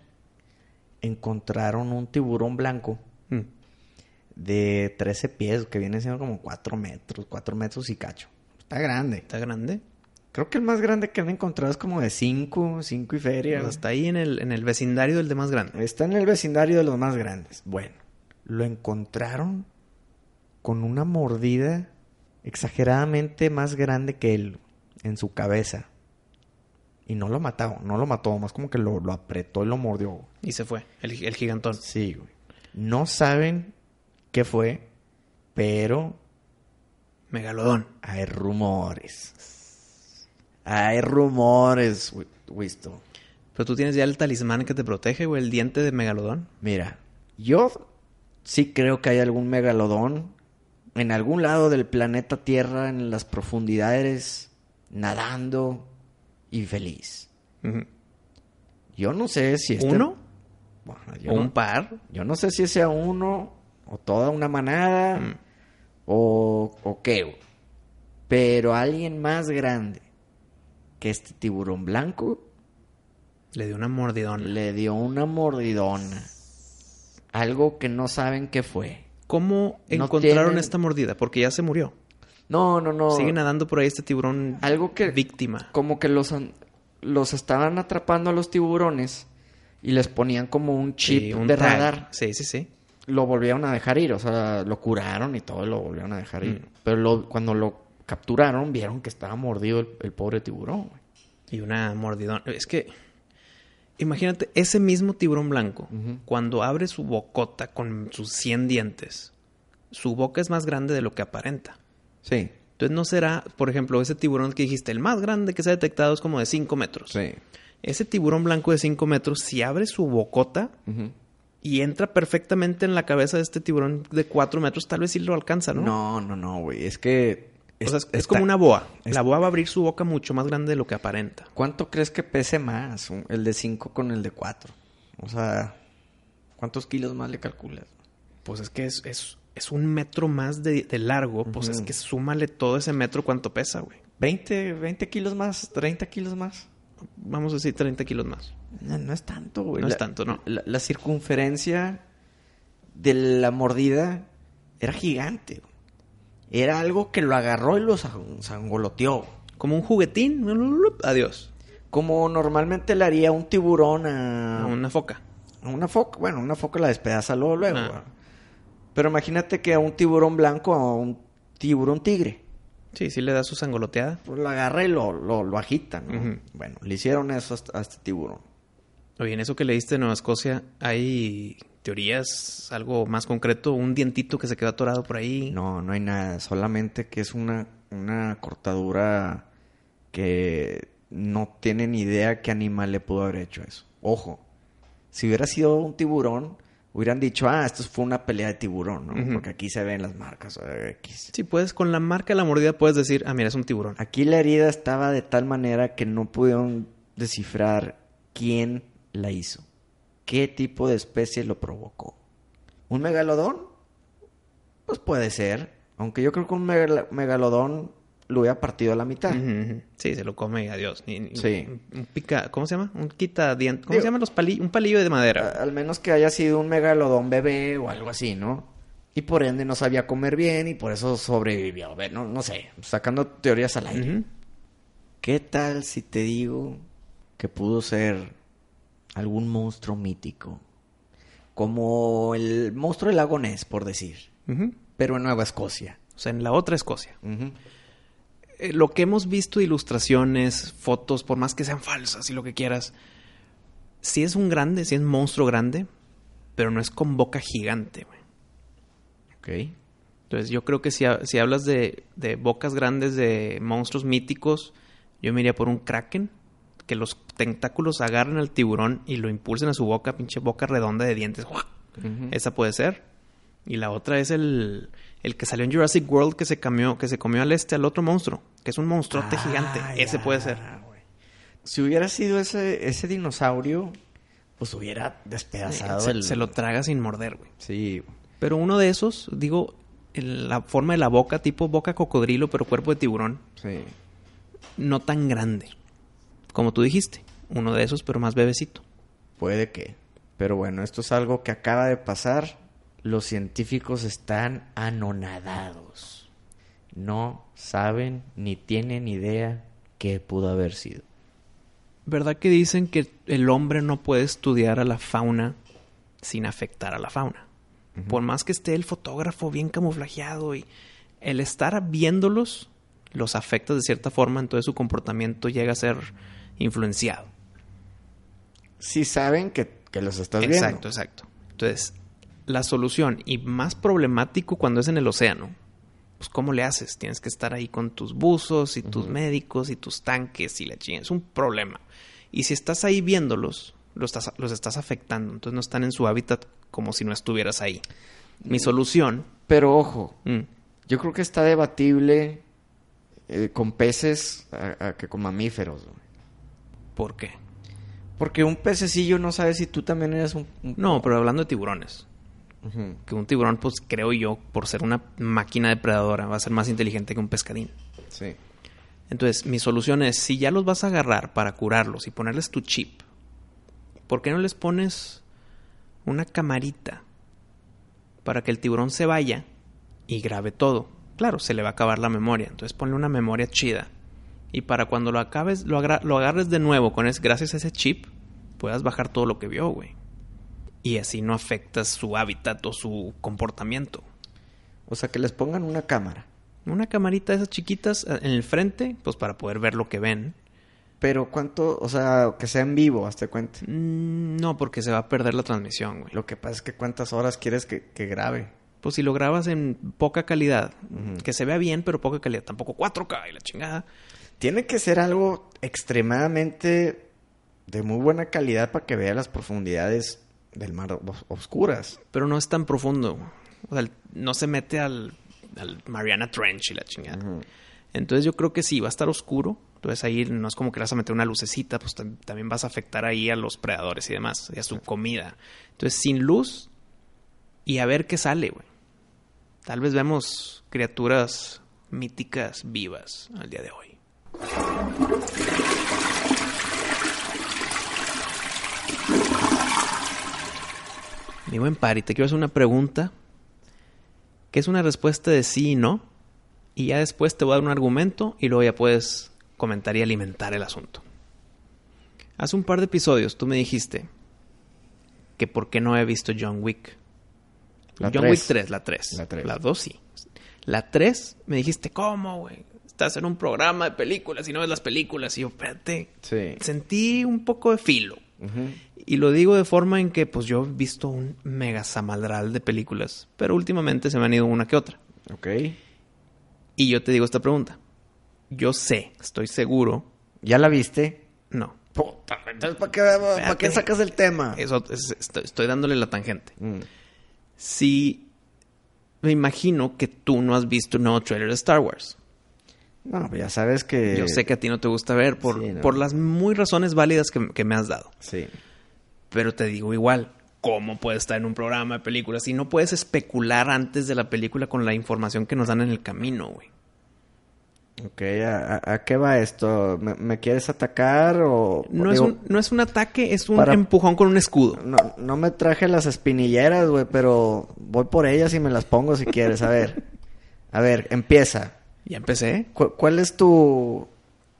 encontraron un tiburón blanco Mm. de 13 pies, que viene siendo como 4 metros, 4 metros y cacho. Está grande. Está grande. Creo que el más grande que han encontrado es como de 5, 5 y feria. Pues está ahí en el, en el vecindario del de más grande. Está en el vecindario de los más grandes. Bueno, lo encontraron con una mordida exageradamente más grande que él en su cabeza. Y no lo mató, no lo mató, más como que lo, lo apretó y lo mordió. Y se fue, el, el gigantón. Sí, güey. No saben qué fue, pero Megalodón. hay rumores. Hay rumores, Wi- Wisto. Pero tú tienes ya el talismán que te protege, güey, el diente de megalodón. Mira, yo sí creo que hay algún megalodón en algún lado del planeta Tierra, en las profundidades, nadando y feliz. Yo no sé si este... ¿Uno? Bueno, yo, ¿O no, un par? yo no sé si sea uno o toda una manada Mm. o, o qué. Pero alguien más grande que este tiburón blanco Le dio una mordidón. le dio una mordidona. Algo que no saben qué fue. ¿Cómo No encontraron tienen- esta mordida? Porque ya se murió. No, no, no. Sigue nadando por ahí este tiburón Algo que víctima. como que los los estaban atrapando a los tiburones y les ponían como un chip Sí, un de tag. radar. Sí, sí, sí. Lo volvieron a dejar ir, o sea, lo curaron y todo, lo volvieron a dejar ir. Mm. Pero lo- cuando lo capturaron, vieron que estaba mordido el, el pobre tiburón. güey. Y una mordidón. Es que, imagínate, ese mismo tiburón blanco, cuando abre su bocota con sus 100 dientes, su boca es más grande de lo que aparenta. Sí, Entonces no será, por ejemplo, ese tiburón que dijiste, el más grande que se ha detectado es como de 5 metros. sí. Ese tiburón blanco de 5 metros, si abre su bocota y entra perfectamente en la cabeza de este tiburón de 4 metros, tal vez sí lo alcanza, ¿no? No, no, no, güey. Es que. O sea, es, es como una boa. es- La boa va a abrir su boca mucho más grande de lo que aparenta. ¿Cuánto crees que pese más el de 5 con el de 4? O sea, ¿cuántos kilos más le calculas? Pues es que es, es, es un metro más de, de largo. Pues es que súmale todo ese metro cuánto pesa, güey. ¿20, 20 kilos más? ¿30 kilos más? Vamos a decir 30 kilos más. No, no es tanto, güey. No es tanto, no. La, la circunferencia de la mordida era gigante. güey. Era algo que lo agarró y lo san- sangoloteó. Como un juguetín. Adiós. Como normalmente le haría un tiburón a, A una foca. a una foca. Bueno, una foca la despedaza luego, luego. Ah. Pero imagínate que a un tiburón blanco a un tiburón tigre. Sí, sí le da su sangoloteada. Pues lo agarra y lo, lo, lo agita, ¿no? Bueno, le hicieron eso a- a este tiburón. Oye, en eso que leíste de Nueva Escocia, ¿hay teorías, algo más concreto? ¿Un dientito que se quedó atorado por ahí? No, no hay nada. Solamente que es una, una cortadura que no tienen idea qué animal le pudo haber hecho eso. Ojo, si hubiera sido un tiburón, hubieran dicho, ah, esto fue una pelea de tiburón, ¿no? Porque aquí se ven las marcas. X. Sí, puedes, con la marca de la mordida puedes decir, ah, mira, es un tiburón. Aquí la herida estaba de tal manera que no pudieron descifrar quién la hizo. ¿Qué tipo de especie lo provocó? ¿Un megalodón? Pues puede ser. Aunque yo creo que un megalodón lo hubiera partido a la mitad. Sí, se lo come y adiós. Ni- ni- Sí. Un, un pica, ¿cómo se llama? Un quita diente. ¿Cómo Digo- se llaman los palillos? Un palillo de madera. A- Al menos que haya sido un megalodón bebé o algo así, ¿no? Y por ende no sabía comer bien y por eso sobrevivió. No, no sé, sacando teorías al aire. ¿Qué tal si te digo que pudo ser algún monstruo mítico? Como el monstruo del lago Ness, por decir. Pero en Nueva Escocia. O sea, en la otra Escocia. Eh, lo que hemos visto, ilustraciones, fotos, por más que sean falsas y lo que quieras, sí es un grande, sí es un monstruo grande, pero no es con boca gigante, güey. Ok. Entonces yo creo que si, ha- si hablas de, de bocas grandes de monstruos míticos, yo me iría por un kraken, que los tentáculos agarren al tiburón y lo impulsen a su boca, pinche boca redonda de dientes. Ujú. Esa puede ser. Y la otra es el, el que salió en Jurassic World que se comió, que se comió al este al otro monstruo, que es un monstruote Ah, gigante. Ese puede ser. Si hubiera sido ese, ese dinosaurio, pues hubiera despedazado se, el... se lo traga sin morder, güey. Sí. Pero uno de esos, digo, en la forma de la boca, tipo boca cocodrilo, pero cuerpo de tiburón, Sí. no tan grande. Como tú dijiste, uno de esos, pero más bebecito. Puede que. Pero bueno, esto es algo que acaba de pasar. Los científicos están anonadados. No saben ni tienen idea qué pudo haber sido. ¿Verdad que dicen que el hombre no puede estudiar a la fauna sin afectar a la fauna? Por más que esté el fotógrafo bien camuflajeado y el estar viéndolos los afecta de cierta forma, entonces su comportamiento llega a ser influenciado. Si saben que, que los estás Exacto, exacto. Entonces, la solución, y más problemático cuando es en el océano, pues ¿cómo le haces? Tienes que estar ahí con tus buzos y tus médicos y tus tanques y la chingada. Es un problema. Y si estás ahí viéndolos, los estás, los estás afectando. Entonces no están en su hábitat como si no estuvieras ahí. Mi solución... viendo. Pero ojo, mm, yo creo que está debatible eh, con peces a- a que con mamíferos. güey. ¿Por qué? Porque un pececillo no sabe si tú también eres un... un- No, pero hablando de tiburones. Que un tiburón, pues creo yo, por ser una máquina depredadora, va a ser más inteligente que un pescadín. Sí. Entonces, mi solución es, si ya los vas a agarrar para curarlos y ponerles tu chip, ¿por qué no les pones una camarita para que el tiburón se vaya y grabe todo? Claro, se le va a acabar la memoria, entonces ponle una memoria chida. Y para cuando lo acabes, lo, lo agarres de nuevo con es, gracias a ese chip, puedas bajar todo lo que vio, güey. Y así no afectas su hábitat o su comportamiento. O sea, que les pongan una cámara. Una camarita de esas chiquitas eh, en el frente, pues para poder ver lo que ven. Pero cuánto, o sea, que sea en vivo, hazte cuenta. Mm, No, porque se va a perder la transmisión, güey. Lo que pasa es que cuántas horas quieres que, que grabe. Pues si lo grabas en poca calidad, que se vea bien, pero poca calidad, tampoco 4K y la chingada. Tiene que ser algo extremadamente de muy buena calidad para que vea las profundidades del mar os- oscuras. Pero no es tan profundo. O sea, no se mete al, al Mariana Trench y la chingada. Entonces yo creo que sí, va a estar oscuro. Entonces ahí no es como que le vas a meter una lucecita, pues tam- también vas a afectar ahí a los predadores y demás, y a su comida. Entonces sin luz y a ver qué sale, güey. Tal vez vemos criaturas míticas vivas al día de hoy. Mi buen Pari, te quiero hacer una pregunta que es una respuesta de sí y no. Y ya después te voy a dar un argumento y luego ya puedes comentar y alimentar el asunto. Hace un par de episodios tú me dijiste que por qué no he visto John Wick. La John. Wick 3, la 3. La tres. La 2 sí. La 3 me dijiste, ¿cómo, güey? Estás en un programa de películas y no ves las películas. Y yo, espérate, Sí. sentí un poco de filo. Y lo digo de forma en que, pues yo he visto un mega samaldral de películas, pero últimamente se me han ido una que otra. Ok. Y yo te digo esta pregunta. Yo sé, estoy seguro, ¿Ya la viste? no. Puta, entonces ¿para qué, para qué sacas el tema? Eso es- estoy, estoy dándole la tangente. Mm. Si me imagino que tú no has visto un nuevo trailer de Star Wars. No, pues ya sabes que... Yo sé que a ti no te gusta ver por, Sí, no. por las muy razones válidas que, que me has dado. Sí. Pero te digo igual, ¿cómo puedes estar en un programa de películas si no puedes especular antes de la película con la información que nos dan en el camino, güey? Ok, ¿a, qué va esto? ¿Me, me quieres atacar o...? No, digo, es un, no es un ataque, es un para- empujón con un escudo. No, no me traje las espinilleras, güey, pero voy por ellas y me las pongo si quieres. A ver. A ver, empieza. Ya empecé. ¿Cu- ¿Cuál es tu,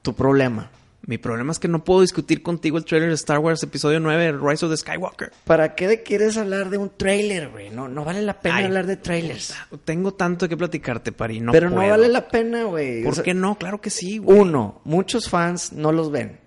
tu problema? Mi problema es que no puedo discutir contigo el trailer de Star Wars Episodio 9, Rise of the Skywalker. ¿Para qué quieres hablar de un trailer, güey? No, no vale la pena Ay, hablar de trailers. Tengo tanto que platicarte, Pari. No pero no vale la pena, güey. ¿Por O sea, qué no? Claro que sí, güey. Uno, muchos fans no los ven.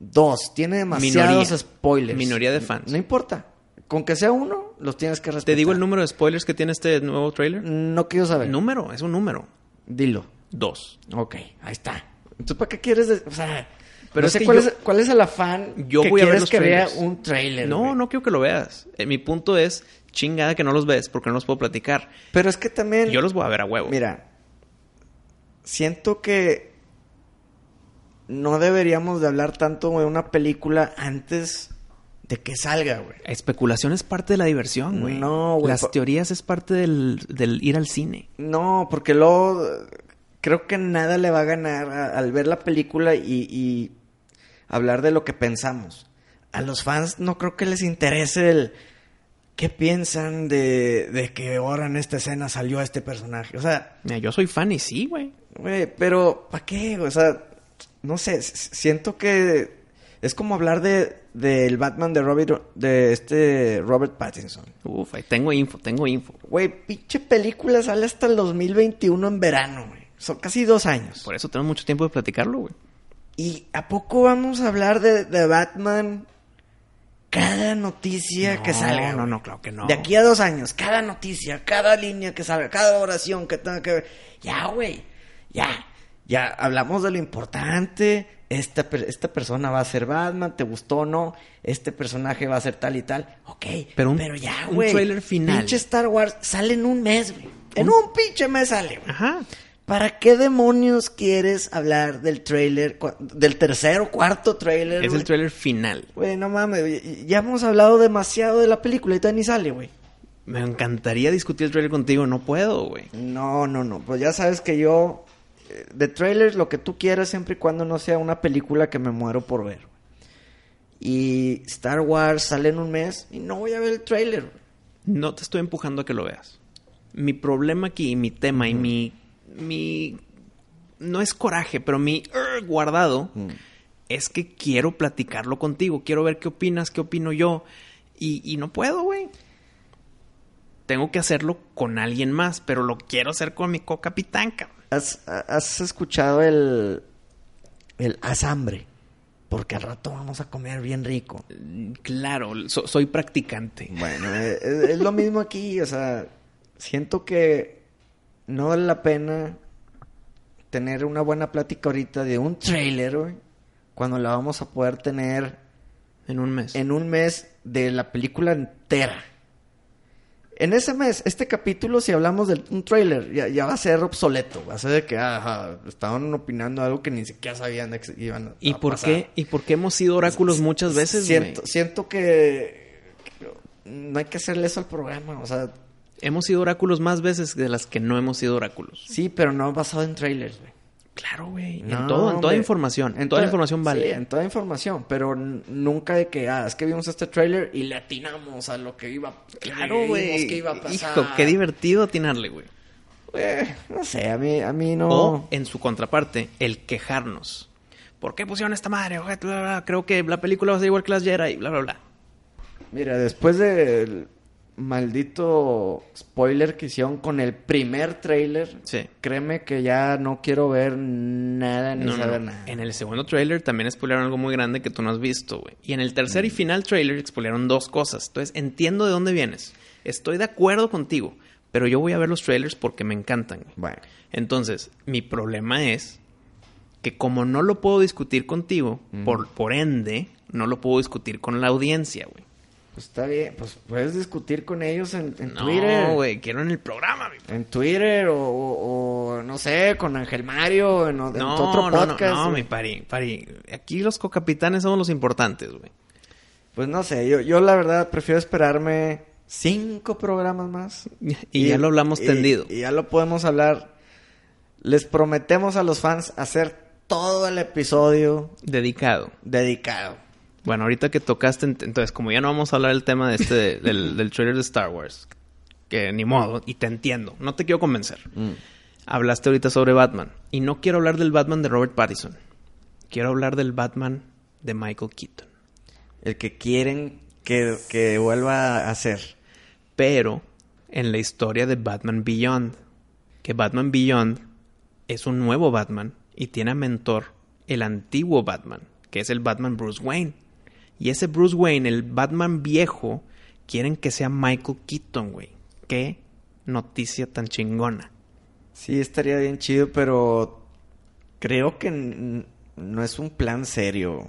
Dos, tiene demasiados Minoría. spoilers. Minoría de fans. No importa. Con que sea uno, los tienes que respetar. ¿Te digo el número de spoilers que tiene este nuevo trailer? No quiero saber. Número, es un número. Dilo. Dos. Ok, ahí está. Entonces, ¿para qué quieres? de- O sea, Pero no sé cuál, yo- es, cuál es el afán Yo que voy a ver quieres los que vea un trailer. No, güey. no quiero que lo veas. Eh, mi punto es, chingada que no los ves porque no los puedo platicar. Pero es que también... Yo los voy a ver a huevo. Mira, siento que no deberíamos de hablar tanto de una película antes de que salga, güey. Especulación es parte de la diversión, güey. No, güey, Las teorías es parte del, del ir al cine. No, porque luego creo que nada le va a ganar a- al ver la película y, y hablar de lo que pensamos. A los fans no creo que les interese el qué piensan de, de que ahora en esta escena salió este personaje. O sea, Mira, yo soy fan y sí, güey. güey, pero ¿para qué? O sea, no sé, siento que es como hablar de del Batman de Robert de este Robert Pattinson. Uf, ahí tengo info, tengo info. Güey, pinche película sale hasta el 2021 en verano, güey. Son casi dos años. Por eso tenemos mucho tiempo de platicarlo, güey. ¿Y a poco vamos a hablar de, de Batman cada noticia que salga? no, no, claro que no. De aquí a dos años, cada noticia, cada línea que salga, cada oración que tenga que ver. Ya, güey. Ya. Ya hablamos de lo importante. Esta, esta persona va a ser Batman, ¿te gustó o no? Este personaje va a ser tal y tal. Ok. Pero un- ya, un güey. tráiler final. Pinche Star Wars sale en un mes, güey. En un pinche mes sale, güey. Ajá. ¿Para qué demonios quieres hablar del trailer, del tercer o cuarto trailer? Es el trailer final. Güey, no mames, ya hemos hablado demasiado de la película y todavía ni sale, güey. Me encantaría discutir el trailer contigo, no puedo, güey. No, no, no, pues ya sabes que yo, de trailers, lo que tú quieras, siempre y cuando no sea una película que me muero por ver. Y Star Wars sale en un mes y no voy a ver el trailer. No te estoy empujando a que lo veas. Mi problema aquí, mi tema y mi. mi. no es coraje, pero mi "Ugh", guardado es que quiero platicarlo contigo. Quiero ver qué opinas, qué opino yo. Y, y no puedo, güey. Tengo que hacerlo con alguien más, pero lo quiero hacer con mi co-capitán, cabrón. ¿Has, has escuchado el, el haz hambre? Porque al rato vamos a comer bien rico. Claro, so- soy practicante. Bueno, eh, es, es lo mismo aquí, o sea, siento que no vale la pena tener una buena plática ahorita de un trailer, güey, cuando la vamos a poder tener En un mes. en un mes de la película entera. En ese mes, este capítulo, si hablamos de un trailer, ya, ya va a ser obsoleto. Va a ser de que ajá, estaban opinando algo que ni siquiera sabían que iban a ¿Y por pasar. qué? ¿Y por qué hemos sido oráculos muchas veces, siento que, que no hay que hacerle eso al programa. O sea, Hemos sido oráculos más veces de las que no hemos sido oráculos. sí, pero no basado en trailers, güey. Claro, güey. No, en todo, en toda información. En toda toda- información vale. Sí, en toda información, pero nunca de que, ah, es que vimos este trailer y le atinamos a lo que iba, Claro, güey. que iba a pasar. Hijo, qué divertido atinarle, güey. Eh, no sé, a mí, a mí no. O, en su contraparte, el quejarnos. ¿Por qué pusieron esta madre? Oye, bla, bla, bla, Creo que la película va a ser igual que las Jedi, bla, bla, bla. Mira, después del maldito spoiler que hicieron con el primer trailer, Sí. créeme que ya no quiero ver nada ni No, saber no. nada. En el segundo trailer también spoilearon algo muy grande que tú no has visto, güey. Y en el tercer Mm. y final trailer spoilearon dos cosas. Entonces, entiendo de dónde vienes. Estoy de acuerdo contigo. Pero yo voy a ver los trailers porque me encantan. Bueno, Entonces, mi problema es que como no lo puedo discutir contigo, por, por ende, no lo puedo discutir con la audiencia, güey. Pues está bien, pues puedes discutir con ellos en, en Twitter. No, güey, quiero en el programa. En Twitter o, o- o, no sé, con Ángel Mario, en, en No, otro no, no, podcast. no, güey. mi pari, pari. Aquí los cocapitanes somos los importantes, güey. Pues no sé, yo, yo la verdad prefiero esperarme cinco programas más. Y, ya lo hablamos y- tendido. Y ya lo podemos hablar. Les prometemos a los fans hacer todo el episodio Dedicado. dedicado. Bueno, ahorita que tocaste, ent- entonces, como ya no vamos a hablar del tema de este, del, del trailer de Star Wars, que ni modo, y te entiendo, no te quiero convencer. Hablaste ahorita sobre Batman, y no quiero hablar del Batman de Robert Pattinson. Quiero hablar del Batman de Michael Keaton. El que quieren que, que vuelva a hacer. Pero en la historia de Batman Beyond, que Batman Beyond es un nuevo Batman y tiene a mentor el antiguo Batman, que es el Batman Bruce Wayne. Y ese Bruce Wayne, el Batman viejo, quieren que sea Michael Keaton, güey. Qué noticia tan chingona. Sí, estaría bien chido, pero creo que no es un plan serio.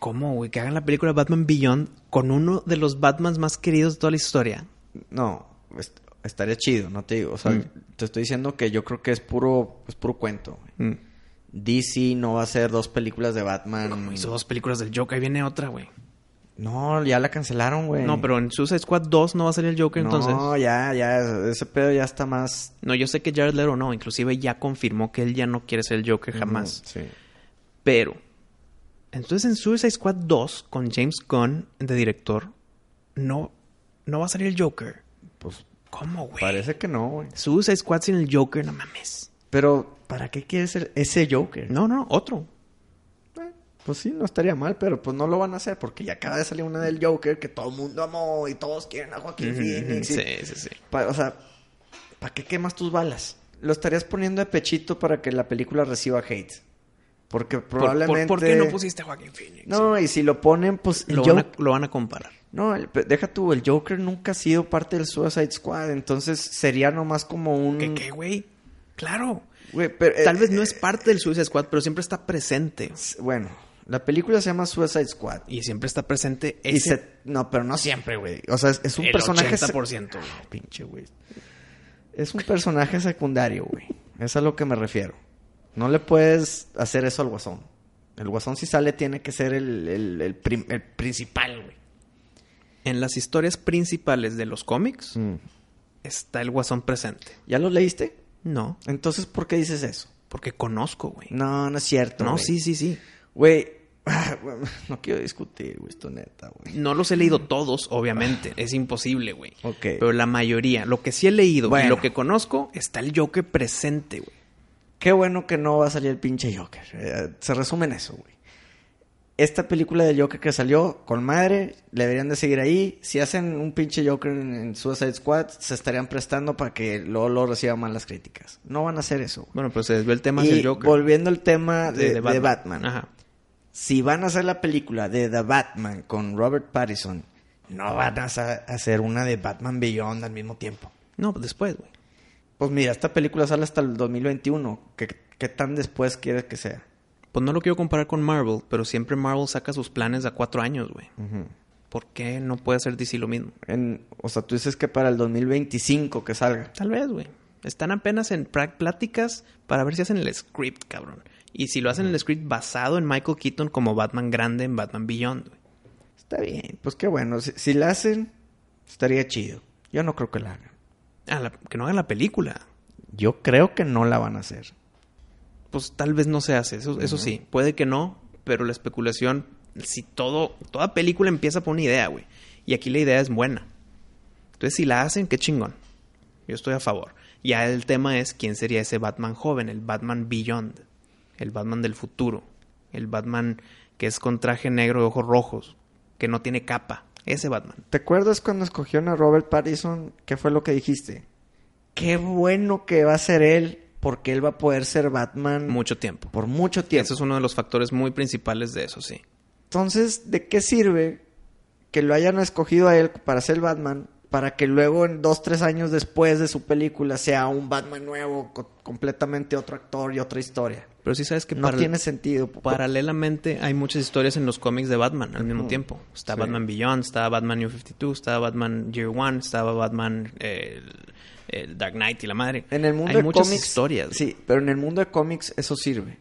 ¿Cómo, güey? Que hagan la película Batman Beyond con uno de los Batmans más queridos de toda la historia. No, est- estaría chido, no te digo. O sea, Mm. te estoy diciendo que yo creo que es puro, es puro cuento. Mm. DC no va a hacer dos películas de Batman. Hizo dos películas del Joker, ahí viene otra, güey. No, ya la cancelaron, güey. No, pero en Suicide Squad 2 no va a salir el Joker entonces. No, ya, ya, ese pedo ya está más... No, yo sé que Jared Leto no, inclusive ya confirmó que él ya no quiere ser el Joker jamás. Mm, Sí. Pero, entonces en Suicide Squad 2, con James Gunn de director, no, no va a salir el Joker. Pues ¿Cómo, güey? parece que no, güey. Suicide Squad sin el Joker, no mames. Pero, ¿para qué quieres el- ese Joker? No, no, otro. Eh, Pues sí, no estaría mal, pero pues no lo van a hacer porque ya acaba de salir una del Joker que todo el mundo amó y todos quieren a Joaquín Phoenix. Sí, sí, sí. Pa- o sea, ¿para qué quemas tus balas? Lo estarías poniendo de pechito para que la película reciba hate. Porque Por- por- probablemente... ¿Por, qué no pusiste a Joaquín Phoenix? No, y si lo ponen, pues... lo, van a, lo van a comparar. No, el- deja tú, el Joker nunca ha sido parte del Suicide Squad, entonces sería nomás como un... ¿Qué, qué, güey? Claro. Pero, eh, Tal vez no eh, es parte del Suicide Squad, pero siempre está presente. Bueno, la película se llama Suicide Squad. Y siempre está presente Y ese se... No, pero no siempre, güey. O sea, es, es un el personaje... se- 80%, güey. Ay, pinche, güey. Es un personaje secundario, güey. Es a lo que me refiero. No le puedes hacer eso al Guasón. El Guasón si sale tiene que ser el, el, el prim- el principal, güey. En las historias principales de los cómics está el guasón presente. ¿Ya lo leíste? No, Entonces, ¿por qué dices eso? porque conozco, güey. No, no es cierto. No, güey. sí, sí, sí. Güey, no quiero discutir, güey, esto neta, güey. No los he leído todos, obviamente. Es imposible, güey. Ok. Pero la mayoría, lo que sí he leído y lo que conozco, está el Joker presente, güey. Qué bueno que no va a salir el pinche Joker. Eh, se resume en eso, güey. Esta película de Joker que salió, con madre, le deberían de seguir ahí. Si hacen un pinche Joker en, en Suicide Squad, se estarían prestando para que luego lo reciban mal las críticas. No van a hacer eso. Bueno, pero se desvió el tema y hacia el Joker. volviendo al tema de, de Batman. Ajá. Si van a hacer la película de The Batman con Robert Pattinson, no van a hacer una de Batman Beyond al mismo tiempo. No, pues después, güey. Pues mira, esta película sale hasta el 2021. ¿Qué, qué tan después quieres que sea? Pues no lo quiero comparar con Marvel, pero siempre Marvel saca sus planes a cuatro años, güey. ¿Por qué no puede hacer DC lo mismo? En, o sea, tú dices que para el 2025 que salga. Tal vez, güey. Están apenas en pláticas para ver si hacen el script, cabrón. Y si lo hacen el script basado en Michael Keaton como Batman grande en Batman Beyond, güey. Está bien, pues qué bueno. Si, si la hacen, estaría chido. Yo no creo que la hagan. Ah, la- que no hagan la película. Yo creo que no la van a hacer. Pues tal vez no se hace, eso, eso sí. Puede que no, pero la especulación, si todo, toda película empieza por una idea, güey. Y aquí la idea es buena. Entonces, si la hacen, qué chingón. Yo estoy a favor. Ya el tema es quién sería ese Batman joven, el Batman Beyond, el Batman del futuro, el Batman que es con traje negro de ojos rojos, que no tiene capa. Ese Batman. ¿Te acuerdas cuando escogieron a Robert Pattinson? ¿Qué fue lo que dijiste? Qué bueno que va a ser él, porque él va a poder ser Batman Mucho tiempo. por mucho tiempo. Eso es uno de los factores muy principales de eso, sí. Entonces, ¿de qué sirve que lo hayan escogido a él para ser Batman? Para que luego, en dos, tres años después de su película, sea un Batman nuevo, co- completamente otro actor y otra historia. Pero sí sabes que No tiene sentido. Paralelamente hay muchas historias en los cómics de Batman al mismo tiempo. Está Sí. Batman Beyond, está Batman New 52, está Batman Year One, estaba Batman eh, el, Dark Knight y la madre. En el mundo hay de muchas cómics. historias. Sí, pero en el mundo de cómics eso sirve.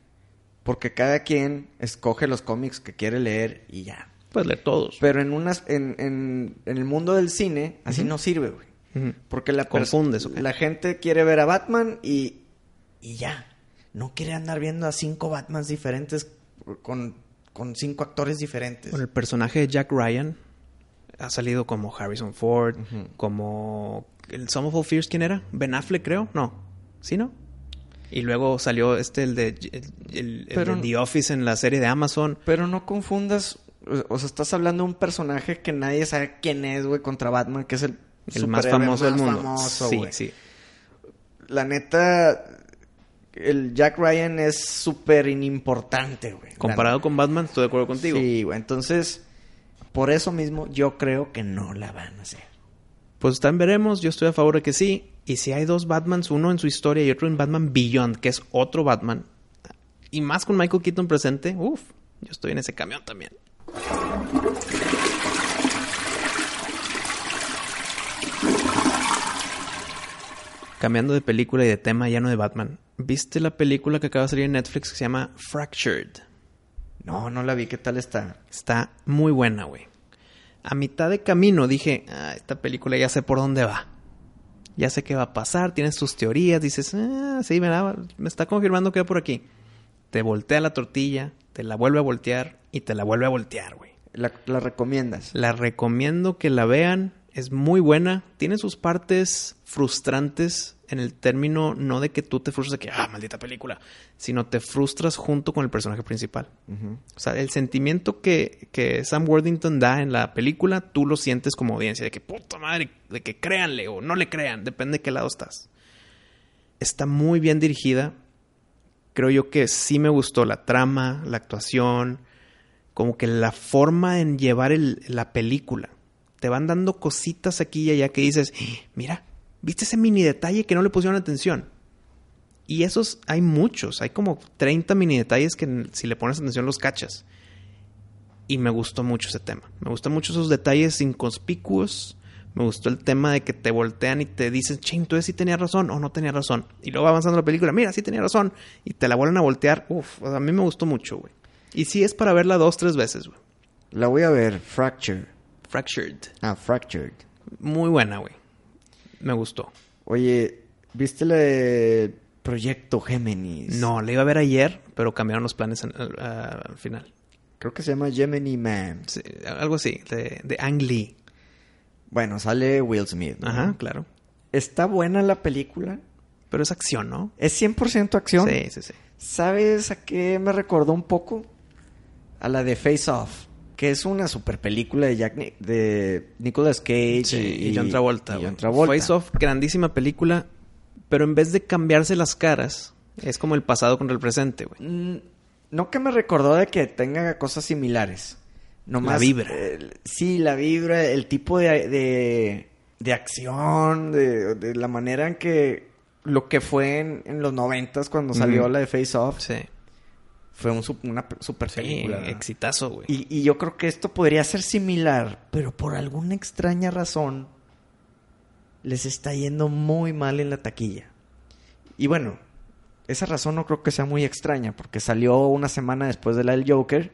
Porque cada quien escoge los cómics que quiere leer y ya. Puedes leer todos. Pero en unas, en, en, en el mundo del cine, así no sirve, güey. Ujú. Porque la, Confundes, ¿o qué? la gente quiere ver a Batman y, y ya. No quiere andar viendo a cinco Batmans diferentes con, con cinco actores diferentes. Bueno, el personaje de Jack Ryan ha salido como Harrison Ford, como el Sum of All Fears, ¿quién era? Ben Affleck, creo. No. ¿Sí, no? Y luego salió este, el de, el, el- el Pero- de The Office en la serie de Amazon. Pero no confundas, o sea, estás hablando de un personaje que nadie sabe quién es, güey, contra Batman, que es el, El más famoso del mundo. famoso, sí, sí. La neta, el Jack Ryan es súper inimportante, güey. Comparado con Batman, estoy de acuerdo contigo. Sí, güey. Entonces, por eso mismo, yo creo que no la van a hacer. Pues también veremos, yo estoy a favor de que sí. Y si hay dos Batmans, uno en su historia y otro en Batman Beyond, que es otro Batman, y más con Michael Keaton presente, uff, yo estoy en ese camión también. Cambiando de película y de tema, ya no de Batman. ¿Viste la película que acaba de salir en Netflix que se llama Fractured? No, no la vi. ¿Qué tal está? Está muy buena, güey. A mitad de camino dije, ah, esta película ya sé por dónde va. Ya sé qué va a pasar, tienes tus teorías, dices, ah, sí, me, da- me está confirmando que va por aquí. Te voltea la tortilla, te la vuelve a voltear y te la vuelve a voltear, güey. La, la recomiendas. La recomiendo que la vean, es muy buena, tiene sus partes frustrantes en el término no de que tú te frustras de que, ah, maldita película, sino te frustras junto con el personaje principal. Ujú. O sea, el sentimiento que, que Sam Worthington da en la película, tú lo sientes como audiencia, de que puta madre, de que créanle o no le crean, depende de qué lado estás. Está muy bien dirigida. Creo yo que sí me gustó la trama, la actuación, como que la forma en llevar el- la película. Te van dando cositas aquí y allá que dices, "Eh, mira, ¿viste ese mini detalle que no le pusieron atención? Y esos hay muchos, hay como 30 mini detalles que si le pones atención los cachas. Y me gustó mucho ese tema. Me gustan mucho esos detalles inconspicuos. Me gustó el tema de que te voltean y te dicen, che, entonces sí tenía razón o no tenía razón. Y luego va avanzando la película, mira, sí tenía razón. Y te la vuelven a voltear. Uf, a mí me gustó mucho, güey. Y sí es para verla dos, tres veces, güey. La voy a ver. Fracture. Fractured. Ah, Fractured. Muy buena, güey. Me gustó. Oye, ¿viste la de Proyecto Géminis? No, la iba a ver ayer, pero cambiaron los planes en- al- final. Creo que se llama Gemini Man. Sí, algo así, de, de Ang Lee. Bueno, sale Will Smith. ¿no? Ajá, claro. Está buena la película. Pero es acción, ¿no? Es 100% acción. Sí, sí, sí. ¿Sabes a qué me recordó un poco? A la de Face Off. Que es una super película de Jack Ni- de Nicolas Cage Sí, y, John Travolta. y. John Travolta. Face Off, grandísima película, pero en vez de cambiarse las caras, es como el pasado contra el presente, güey. Mm, No que me recordó de que tenga cosas similares. Nomás, La vibra. eh, sí, la vibra, el tipo de, de, de acción, de, de la manera en que lo que fue en, en los noventas cuando salió la de Face Off. Sí. Fue un, una pe- super película. exitazo, güey. Y, y yo creo que esto podría ser similar, pero por alguna extraña razón les está yendo muy mal en la taquilla. Y bueno, esa razón no creo que sea muy extraña, porque salió una semana después de la del Joker,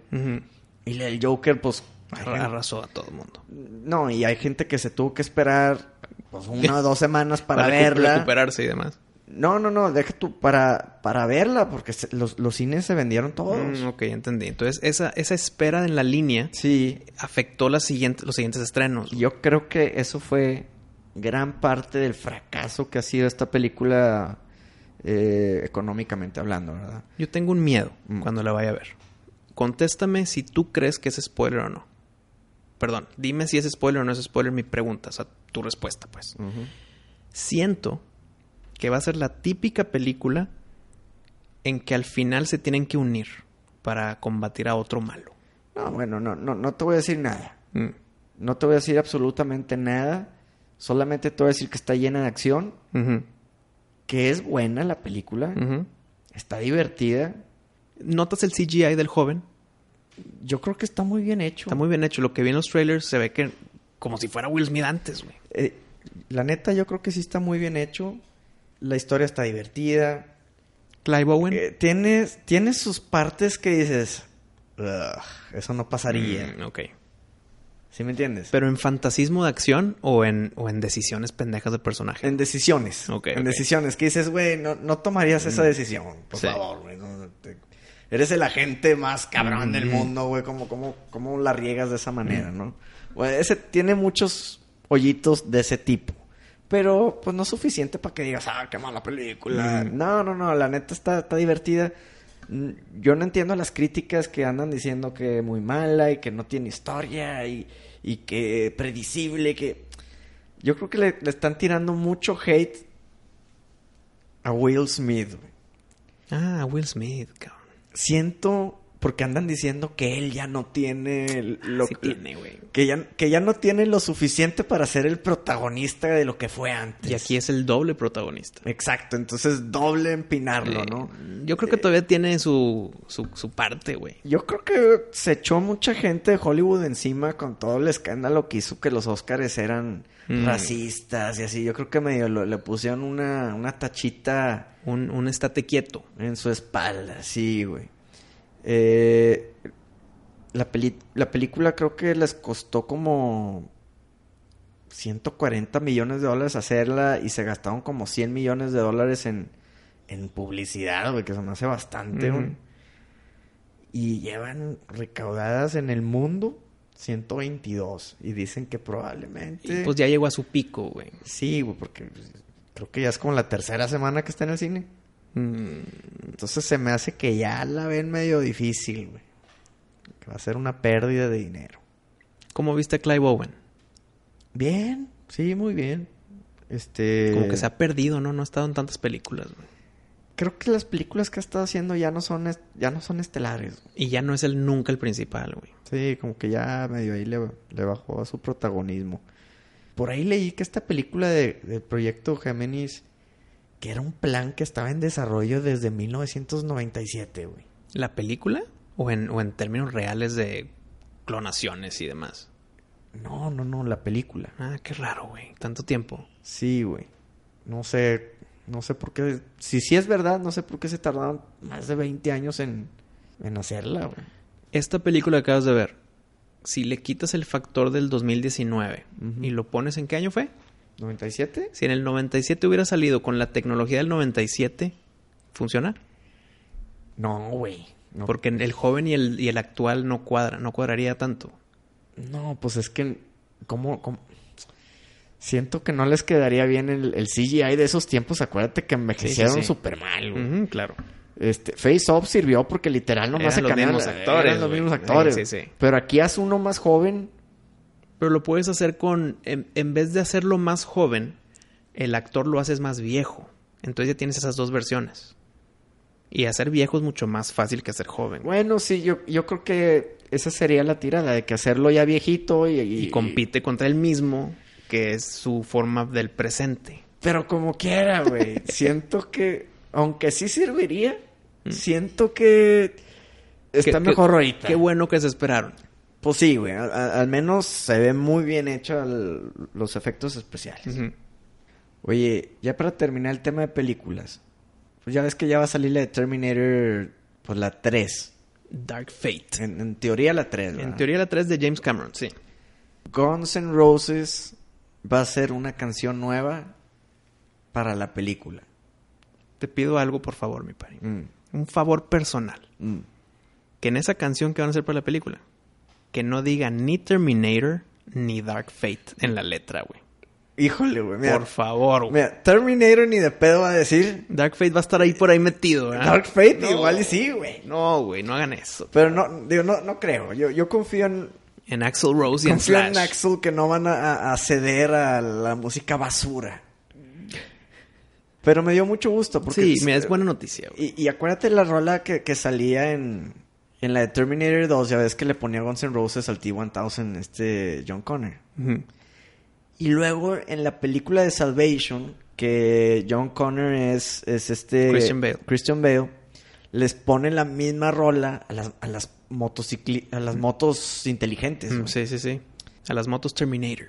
y la del Joker, pues... Arrasó a todo el mundo. No, y hay gente que se tuvo que esperar pues, una o dos semanas para, recu- verla. recuperarse y demás. No, no, no, deja tú para, para verla, porque se- los, los cines se vendieron todos. Mm, ok, entendí. Entonces, esa, esa espera en la línea Sí, afectó las siguientes, los siguientes estrenos. yo creo que eso fue gran parte del fracaso que ha sido esta película eh, económicamente hablando, ¿verdad? Yo tengo un miedo Mm. cuando la vaya a ver. Contéstame si tú crees que es spoiler o no. Perdón, dime si es spoiler o no es spoiler mi pregunta, o sea, tu respuesta, pues. Siento que va a ser la típica película en que al final se tienen que unir para combatir a otro malo. No, bueno, no, no, no te voy a decir nada. Mm. No te voy a decir absolutamente nada. Solamente te voy a decir que está llena de acción, que es buena la película, está divertida. ¿Notas el CGI del joven? Yo creo que está muy bien hecho. Está muy bien hecho. Lo que vi en los trailers se ve que como si fuera Will Smith antes, güey. Eh, la neta, yo creo que sí está muy bien hecho. La historia está divertida. Clive Owen. Eh, tiene, tiene sus partes que dices, "Ugh, eso no pasaría. Mm, ok. ¿Sí me entiendes? ¿Pero en fantasismo de acción o en, o en decisiones pendejas de personaje? en decisiones. Ok, en decisiones que dices, güey, no, no tomarías esa decisión. Por Sí. favor, güey. no, no te- Eres el agente más cabrón del Mm. mundo, güey. ¿Cómo, cómo, ¿Cómo la riegas de esa manera, no? Güey, ese tiene muchos hoyitos de ese tipo. Pero, pues, no es suficiente para que digas, ah, qué mala película. Mm. No, no, no. La neta está, está divertida. Mm, Yo no entiendo las críticas que andan diciendo que muy mala y que no tiene historia y, y que predecible, que... Yo creo que le, le están tirando mucho hate a Will Smith. güey. Ah, Will Smith, cabrón. Siento porque andan diciendo que él ya no tiene lo Sí tiene, güey. que ya que ya no tiene lo suficiente para ser el protagonista de lo que fue antes. Y aquí es el doble protagonista. Exacto, entonces doble empinarlo, Eh, ¿no? Yo creo que todavía tiene su, su, su parte, güey. Yo creo que se echó mucha gente de Hollywood encima con todo el escándalo que hizo que los Oscars eran Mm. racistas y así. Yo creo que medio lo- le pusieron una, una tachita Un, un estate quieto. en su espalda, sí, güey. Eh, la, peli- la película creo que les costó como 140 millones de dólares hacerla y se gastaron como 100 millones de dólares en, en publicidad, güey, que se me hace bastante. Y llevan recaudadas en el mundo 122 y dicen que probablemente... Y pues ya llegó a su pico, güey. Sí, güey, porque pues, creo que ya es como la tercera semana que está en el cine. Mm, Entonces se me hace que ya la ven medio difícil, güey. Que va a ser una pérdida de dinero. ¿Cómo viste a Clive Owen? Bien, sí, muy bien. Este. Como que se ha perdido, ¿no? No ha estado en tantas películas, güey. Creo que las películas que ha estado haciendo ya no son, ya no son estelares. güey. Y ya no es el nunca el principal, güey. Sí, como que ya medio ahí le, le bajó a su protagonismo. Por ahí leí que esta película de, del proyecto Géminis, que era un plan que estaba en desarrollo desde 1997, güey. ¿La película? ¿O en, o en términos reales de clonaciones y demás? No, no, no, la película. Ah, qué raro, güey. Tanto tiempo. Sí, güey. No sé, no sé por qué. Si sí es verdad, no sé por qué se tardaron más de 20 años en, en hacerla, güey. Esta película que acabas de ver, si le quitas el factor del 2019 Ujú. y lo pones en qué año fue? ¿97? Si en el 97 hubiera salido con la tecnología del 97, ¿funciona? No, güey. No, Porque el joven y el, y el actual no cuadra, no cuadraría tanto. no, pues es que. ¿Cómo, cómo? Siento que no les quedaría bien el, el CGI de esos tiempos. Acuérdate que envejecieron Sí, sí, sí. súper mal, güey. Claro. Este, Face Off sirvió porque literal nomás Eran se los mismos actores, eran los mismos actores. Pero aquí haz uno más joven. Pero lo puedes hacer con, en, en vez de hacerlo más joven, el actor lo haces más viejo. Entonces ya tienes esas dos versiones. Y hacer viejo es mucho más fácil que hacer joven. Bueno, sí, yo, yo creo que esa sería la tirada, de que hacerlo ya viejito y... y compite contra él mismo, que es su forma del presente. Pero como quiera, güey. siento que, aunque sí serviría, Mm. siento que está mejor qué- ahorita. Qué bueno que se esperaron. Pues sí, güey. al menos se ve muy bien hecho el- los efectos especiales. Oye, ya para terminar el tema de películas. Pues ya ves que ya va a salir la de Terminator, pues la 3. Dark Fate. En, en teoría la 3, En ¿verdad? teoría la 3 de James Cameron, sí. Guns N' Roses va a ser una canción nueva para la película. Te pido algo, por favor, mi pari. Mm, Un favor personal. mm. Que en esa canción que van a hacer para la película, que no diga ni Terminator ni Dark Fate en la letra, güey. Híjole, güey. Mira, Por favor, güey. mira, Terminator ni de pedo va a decir. Dark Fate va a estar ahí por ahí metido, ¿verdad? Dark Fate No. igual y sí, güey. No, güey, no hagan eso. Pero no, digo, no, no creo. Yo, yo confío en, En Axel Rose y en confío Slash. en Axel que no van a, ceder a la música basura. Pero me dio mucho gusto porque... Sí, mira, es buena noticia, güey. Y, y acuérdate la rola que, que salía en, en la de Terminator 2, ya ves que le ponía Guns N' Roses al T-1000 este John Connor. Ujú. Y luego en la película de Salvation, que John Connor es, es este... Christian Bale. Christian Bale, les pone la misma rola a las, a las, motocicli- a las motos inteligentes. Mm, güey. Sí, sí, sí. A las motos Terminator.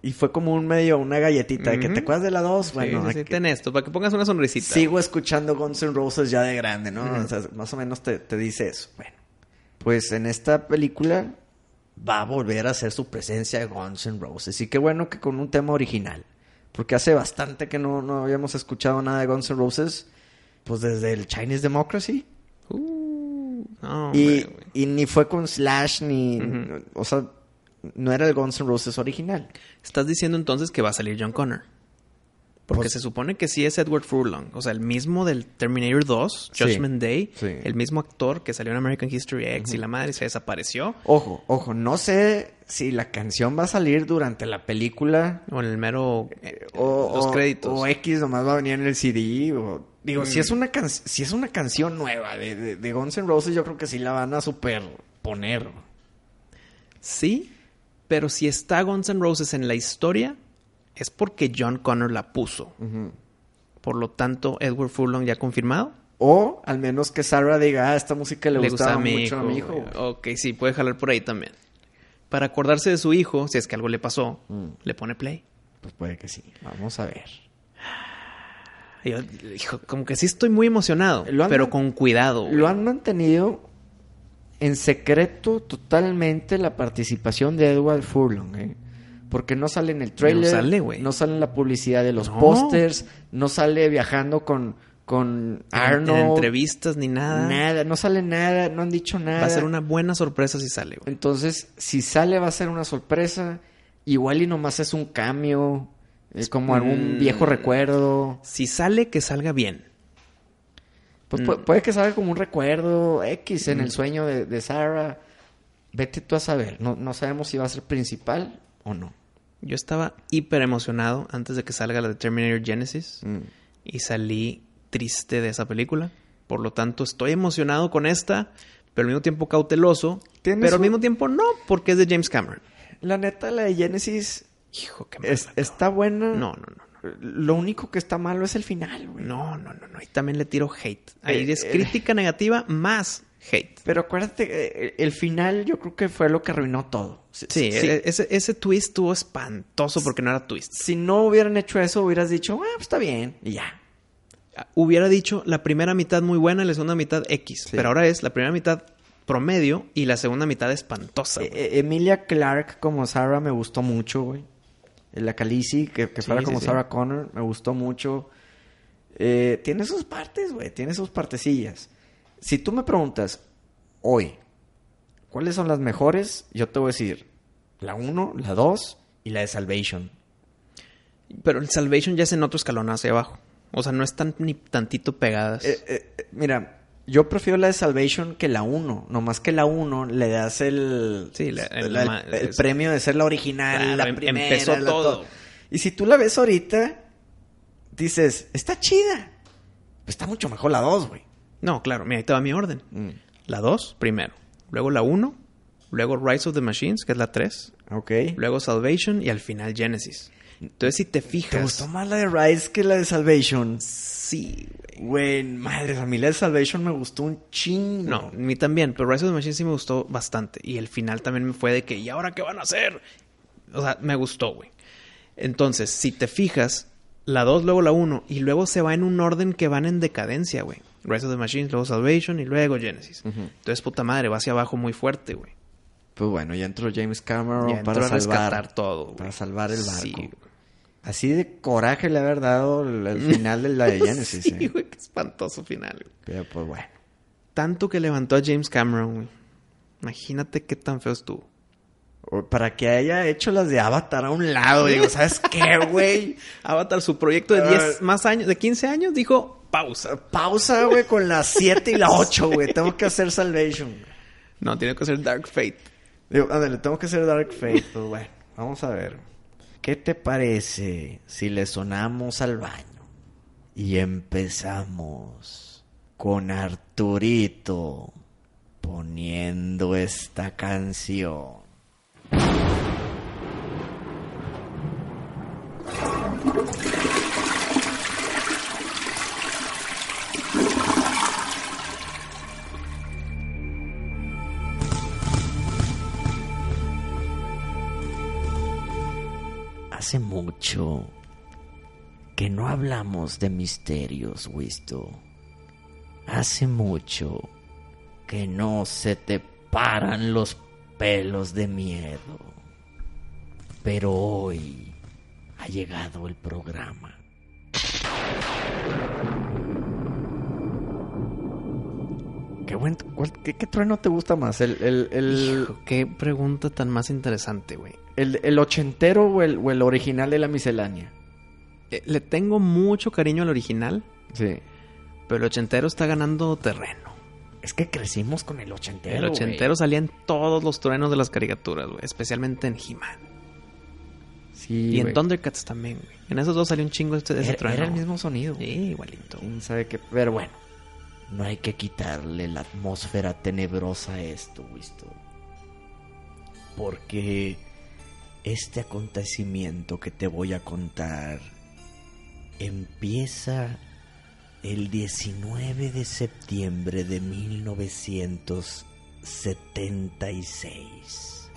Y fue como un medio, una galletita, de que te acuerdas de la 2, bueno, sí, sí, sí, aquí- ten esto, para que pongas una sonrisita. sigo escuchando Guns N' Roses ya de grande, ¿no? O sea, más o menos te, te dice eso. Bueno, pues en esta película va a volver a hacer su presencia de Guns N' Roses. Y qué bueno que con un tema original. Porque hace bastante que no, no habíamos escuchado nada de Guns N' Roses. Pues desde el Chinese Democracy. Uh, no, y, hombre, y ni fue con Slash ni... O sea, no era el Guns N' Roses original. Estás diciendo entonces que va a salir John Connor. Porque Pues- se supone que sí es Edward Furlong. O sea, el mismo del Terminator 2, Sí, Judgment Day. sí. El mismo actor que salió en American History X y la madre se desapareció. Ojo, ojo, no sé si la canción va a salir durante la película O en el mero... eh, o, los o- créditos. o X nomás va a venir en el CD o digo si Mm. es una can- si es una canción nueva de, de, de Guns N' Roses yo creo que sí la van a super poner Sí, pero si está Guns N' Roses en la historia, es porque John Connor la puso. Por lo tanto, Edward Furlong ya confirmado. o al menos que Sarah diga ah, esta música le, Le gustaba gusta a mucho hijo. a mi hijo güey. Ok, sí, puede jalar por ahí también. Para acordarse de su hijo, si es que algo le pasó, Mm. le pone play. pues puede que sí vamos a ver yo, hijo, como que sí estoy muy emocionado, pero con cuidado. güey. lo han mantenido en secreto totalmente la participación de Edward Furlong ¿eh? porque no sale en el trailer No sale, güey. no sale en la publicidad de los No. pósters no sale viajando con con En- Arnold En entrevistas ni nada. Nada, no sale nada, no han dicho nada. Va a ser una buena sorpresa si sale, güey. Entonces, si sale va a ser una sorpresa. Igual y nomás es un cambio. Es como algún Mm. viejo recuerdo. Si sale, que salga bien. Pues Mm. pu- puede que salga como un recuerdo X en el sueño de, de Sarah. Vete tú a saber. No, no sabemos si va a ser principal o no. Yo estaba hiper emocionado antes de que salga la de Terminator Genesis Mm. y salí triste de esa película. Por lo tanto, estoy emocionado con esta, pero al mismo tiempo cauteloso. ¿Tienes Pero al mismo tiempo no, porque es de James Cameron. La neta, la de Genesis Hijo, qué es- está buena. No, no, no. Lo único que está malo es el final, güey. No, no, no, no. Y también le tiro hate. Ahí Eh, es eh. crítica negativa más hate. Pero acuérdate, eh, el final yo creo que fue lo que arruinó todo. Sí, si- e- ese, ese twist estuvo espantoso porque no era twist. si no hubieran hecho eso, hubieras dicho, ah, pues está bien, y ya. Hubiera dicho la primera mitad muy buena y la segunda mitad X. Sí. Pero ahora es la primera mitad promedio y la segunda mitad espantosa. Güey. eh, Emilia Clark como Sarah me gustó mucho, güey. La Khaleesi, que, que Sí, fuera como sí. Sarah Connor, me gustó mucho. Eh, tiene sus partes, güey, tiene sus partecillas. Si tú me preguntas, hoy, ¿cuáles son las mejores? Yo te voy a decir, la 1, la 2 y la de Salvation. Pero el Salvation ya es en otro escalón hacia abajo. O sea, no están ni tantito pegadas. Eh, eh, mira, yo prefiero la de Salvation que la 1. Nomás que la 1 le das el, Sí, la- el- la- el- ma- el es- premio de ser la original, Claro, la em- primera. empezó la todo. Y si tú la ves ahorita, dices, está chida. Pues está mucho mejor la 2, güey. No, claro, mira, ahí te va mi orden. La 2, primero. Luego la 1. Luego Rise of the Machines, que es la 3. Ok. Luego Salvation y al final Genesis. Entonces, si te fijas. ¿Te gustó más la de Rise que la de Salvation? Sí, güey. Güey, madre, a mí la de Salvation me gustó un chingo. No, a mí también, pero Rise of the Machine sí me gustó bastante. Y el final también me fue de que, ¿y ahora qué van a hacer? O sea, me gustó, güey. Entonces, si te fijas, la 2, luego la 1, y luego se va en un orden que van en decadencia, güey. Rise of the Machines, luego Salvation y luego Genesis. Entonces, puta madre, va hacia abajo muy fuerte, güey. Pues bueno, ya entró James Cameron Ya entró para a salvar, rescatar todo, güey. para salvar el barco. Sí. Así de coraje le haber dado el, el final de la de Genesis. Sí, eh. güey, qué espantoso final, güey. Pero pues bueno. Tanto que levantó a James Cameron, güey. Imagínate qué tan feo estuvo. Para que haya hecho las de Avatar a un lado. Digo, ¿sabes qué, güey? Avatar, su proyecto de 10 más años, de 15 años, dijo pausa. Pausa, güey, con la 7 y la 8, güey. Tengo que hacer Salvation. No, tiene que ser Dark Fate. Digo, ándale, tengo que hacer Dark Fate. Pues bueno, vamos a ver. ¿Qué te parece si le sonamos al baño? Y empezamos con Arturito poniendo esta canción. Hace mucho que no hablamos de misterios, Wisto. Hace mucho que no se te paran los pelos de miedo. Pero hoy ha llegado el programa. ¿Qué, buen, cuál- qué, qué trueno te gusta más? ¿El, el, el, Hijo, qué pregunta tan más interesante, güey. El, el ochentero o el, o el original de la miscelánea? Eh, le tengo mucho cariño al original, Sí. pero el ochentero está ganando terreno. Es que crecimos con el ochentero. el ochentero salía en todos los truenos de las caricaturas, güey. Especialmente en He-Man. Sí, Y en. Thundercats también, güey. En esos dos salió un chingo este, ese Era, trueno. era el mismo sonido. Sí, igualito. ¿Quién sabe qué? Pero bueno, no hay que quitarle la atmósfera tenebrosa a esto, Wisto. Porque este acontecimiento que te voy a contar empieza el 19 de septiembre de 1976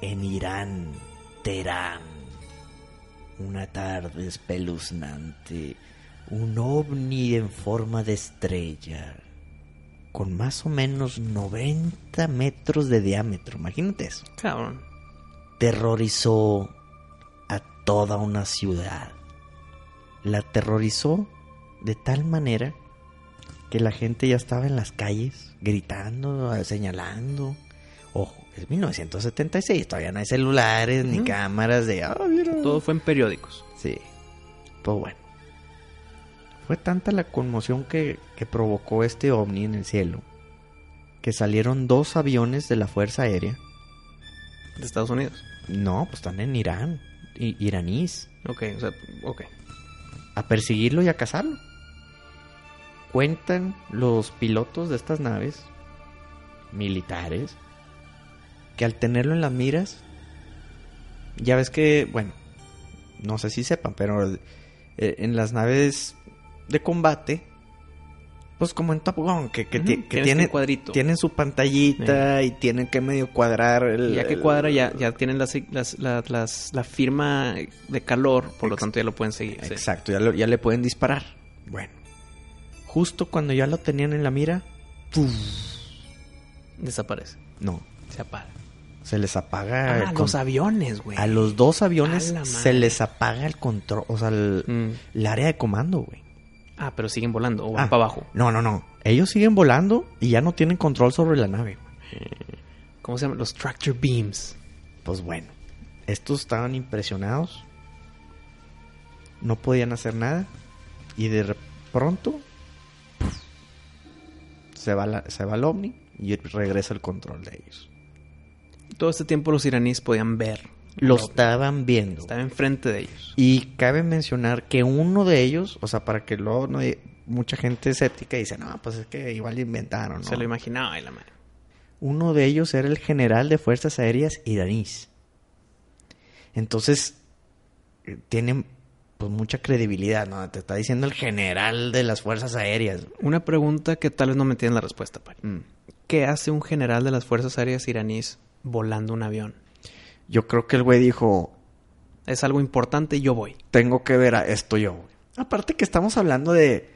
en Irán, Teherán. Una tarde espeluznante, un ovni en forma de estrella, con más o menos 90 metros de diámetro, imagínate eso, Cabrón. Terrorizó a toda una ciudad. La aterrorizó de tal manera que la gente ya estaba en las calles gritando, señalando. Ojo, es 1976, todavía no hay celulares ni cámaras de... "Ah, mira". Todo fue en periódicos. Sí. Pues bueno. Fue tanta la conmoción que, que provocó este ovni en el cielo que salieron dos aviones de la Fuerza Aérea. De Estados Unidos. No, pues están en Irán, i- iraníes, Ok, o sea, ok. a perseguirlo y a cazarlo. Cuentan los pilotos de estas naves militares que al tenerlo en las miras, ya ves que, bueno, no sé si sepan, pero eh, en las naves de combate, pues como en Top Gun, que, que, tienes tienen, tu cuadrito. tienen su pantallita y tienen que medio cuadrar el... Ya que cuadra, ya, ya tienen las, las, la- las- la firma de calor, por lo tanto ya lo pueden seguir. sí. Exacto, ya, lo- ya le pueden disparar. Bueno, justo cuando ya lo tenían en la mira. Desaparece. no, Se apaga. se les apaga Ah, con- los aviones, güey. a los dos aviones A se les apaga el control, o sea, el, Mm. el área de comando, güey. Ah, pero siguen volando o van Ah, para abajo. No, no, no. Ellos siguen volando y ya no tienen control sobre la nave. ¿Cómo se llaman? Los tractor beams. Pues bueno, estos estaban impresionados. No podían hacer nada. Y de pronto se va, la- se va el ovni y regresa el control de ellos. Todo este tiempo los iraníes podían ver. Lo estaban viendo. Estaba enfrente de ellos. Y cabe mencionar que uno de ellos, o sea, para que luego no hay- mucha gente escéptica dice, no, pues es que igual inventaron, ¿no? Se lo imaginaba y la madre. Uno de ellos era el general de Fuerzas Aéreas iraníes. Entonces, eh, tienen pues mucha credibilidad, ¿no? Te está diciendo el general de las Fuerzas Aéreas. Una pregunta que tal vez no me tienen la respuesta, Pari. Mm. ¿Qué hace un general de las Fuerzas Aéreas iraníes volando un avión? Yo creo que el güey dijo, Es algo importante, yo voy. tengo que ver a esto yo. Aparte que estamos hablando de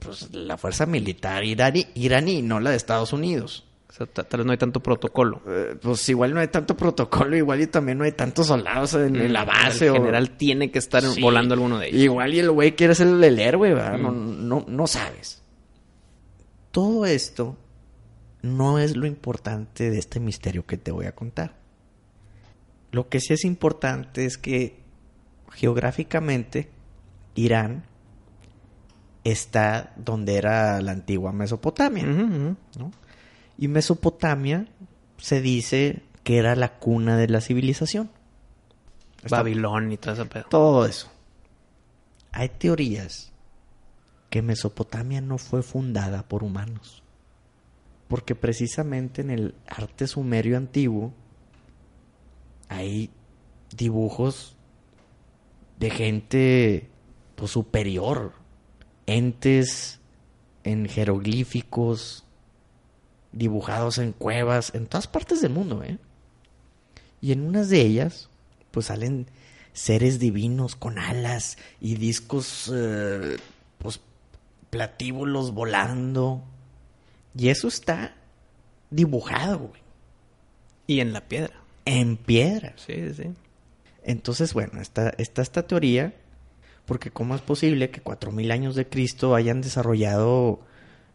pues, la fuerza militar iraní, iraní, no la de Estados Unidos. O sea, ta- tal vez no hay tanto protocolo. Eh, pues igual no hay tanto protocolo, igual y también no hay tantos soldados en, en la base. El o- general tiene que estar Sí. volando alguno de ellos. Igual y el güey quiere ser el héroe, ¿verdad? No, no, no sabes. Todo esto no es lo importante de este misterio que te voy a contar. Lo que sí es importante es que geográficamente Irán está donde era la antigua Mesopotamia. ¿no? Y Mesopotamia se dice que era la cuna de la civilización. Está- Babilón y todo ese pedo. todo eso. Hay teorías que Mesopotamia no fue fundada por humanos. Porque precisamente en el arte sumerio antiguo hay dibujos de gente pues, superior, entes en jeroglíficos, dibujados en cuevas, en todas partes del mundo, ¿eh? Y en unas de ellas, pues salen seres divinos con alas y discos, eh, pues, platíbulos volando. Y eso está dibujado, güey, Y en la piedra. En piedra. Sí, sí. Entonces, bueno, está, está esta teoría, porque cómo es posible que cuatro mil años de Cristo hayan desarrollado,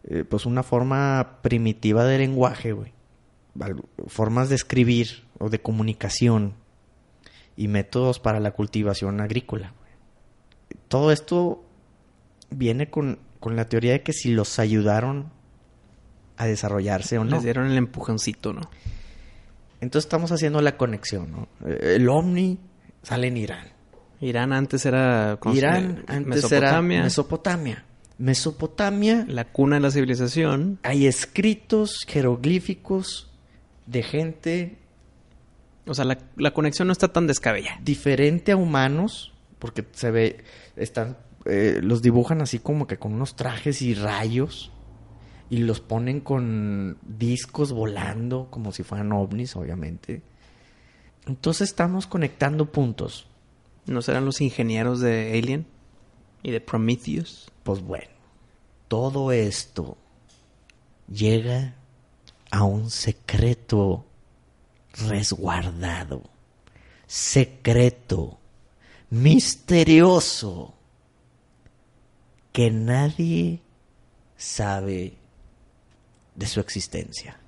eh, pues, una forma primitiva de lenguaje, güey. Formas de escribir o de comunicación y métodos para la cultivación agrícola. güey. Todo esto viene con, con la teoría de que si los ayudaron a desarrollarse o no. Les dieron el empujoncito, ¿no? Entonces estamos haciendo la conexión, ¿no? Eh, El ovni sale en Irán. Irán antes era... ¿cómo se Irán antes Mesopotamia. era Mesopotamia. Mesopotamia, La cuna de la civilización. hay escritos jeroglíficos de gente O sea, la, la conexión no está tan descabellada. diferente a humanos, porque se ve, están, eh, los dibujan así como que con unos trajes y rayos, y los ponen con discos volando, como si fueran ovnis, obviamente. Entonces estamos conectando puntos. ¿No serán los ingenieros de Alien? ¿Y de Prometheus? Pues bueno, todo esto llega a un secreto resguardado, secreto, misterioso, que nadie sabe de su existencia.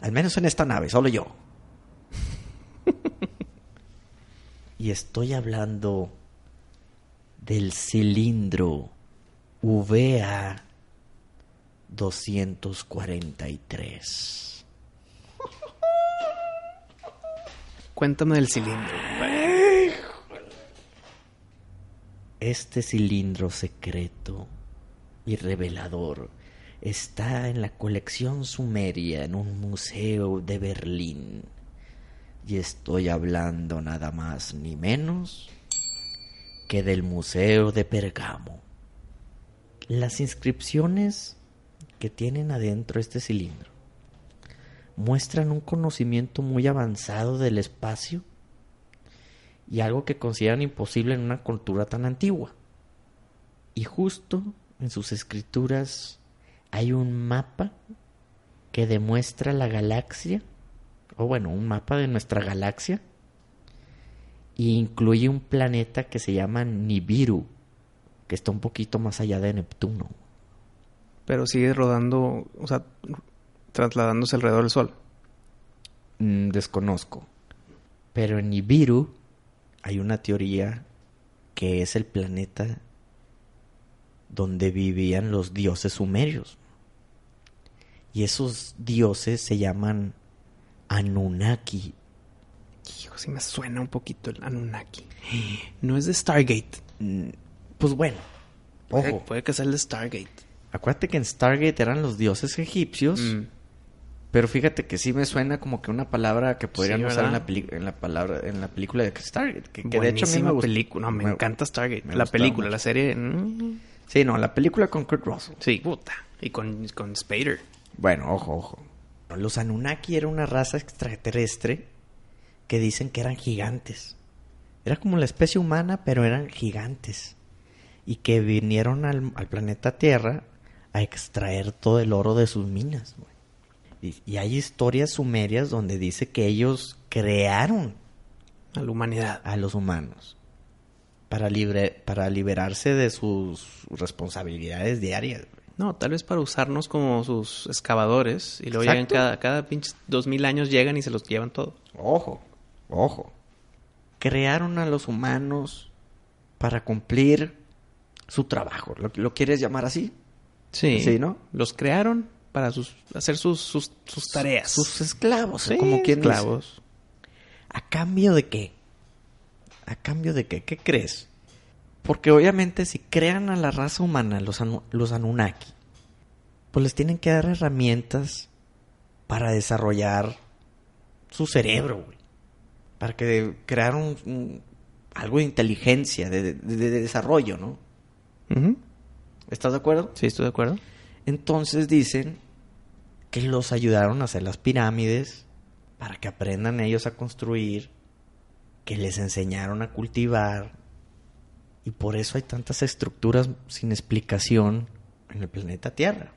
Al menos en esta nave, solo yo. y estoy hablando del cilindro VA 243. Cuéntame del cilindro. Este cilindro secreto y revelador está en la colección sumeria en un museo de Berlín. Y estoy hablando nada más ni menos que del Museo de Pergamo. Las inscripciones que tienen adentro este cilindro muestran un conocimiento muy avanzado del espacio y algo que consideran imposible en una cultura tan antigua. Y justo en sus escrituras hay un mapa que demuestra la galaxia, o bueno, un mapa de nuestra galaxia, e incluye un planeta que se llama Nibiru, que está un poquito más allá de Neptuno. Pero sigue rodando, o sea, trasladándose alrededor del Sol. Mm, desconozco. Pero en Nibiru hay una teoría que es el planeta donde vivían los dioses sumerios. Y esos dioses se llaman Anunnaki. Hijo, sí me suena un poquito el Anunnaki. No es de Stargate. Mm, Pues bueno, ojo, puede que sea el de Stargate. acuérdate que en Stargate eran los dioses egipcios Mm. Pero fíjate que sí me suena como que una palabra que podrían Sí, usar en la, en la palabra en la película de Stargate. Que, que de hecho a mí me película. No, me, me- encanta Stargate. me la película, mucho. la serie. mm, Sí, no, la película con Kurt Russell. sí, puta. Y con, con Spader. Bueno, ojo, ojo. Los Anunnaki era una raza extraterrestre que dicen que eran gigantes. Era como la especie humana, pero eran gigantes. Y que vinieron al, al planeta Tierra a extraer todo el oro de sus minas. Y, y hay historias sumerias donde dice que ellos crearon A la humanidad. a los humanos para, libre, para liberarse de sus responsabilidades diarias. No, tal vez para usarnos como sus excavadores. Y luego llegan cada, cada pinche dos mil años llegan y se los llevan todo. Ojo, ojo. Crearon a los humanos para cumplir su trabajo. ¿Lo, lo quieres llamar así? Sí. Sí, ¿no? Los crearon para sus, hacer sus, sus, sus tareas. Sus esclavos, Sí, como quien dice. esclavos. ¿A cambio de qué? ¿A cambio de qué? ¿Qué crees? Porque obviamente si crean a la raza humana, los, anu- los Anunnaki, pues les tienen que dar herramientas para desarrollar su cerebro, güey. Para que crear un, un- algo de inteligencia, de, de- de desarrollo, ¿no? ¿Estás de acuerdo? Sí, estoy de acuerdo. Entonces dicen que los ayudaron a hacer las pirámides para que aprendan ellos a construir, que les enseñaron a cultivar, y por eso hay tantas estructuras sin explicación en el planeta Tierra.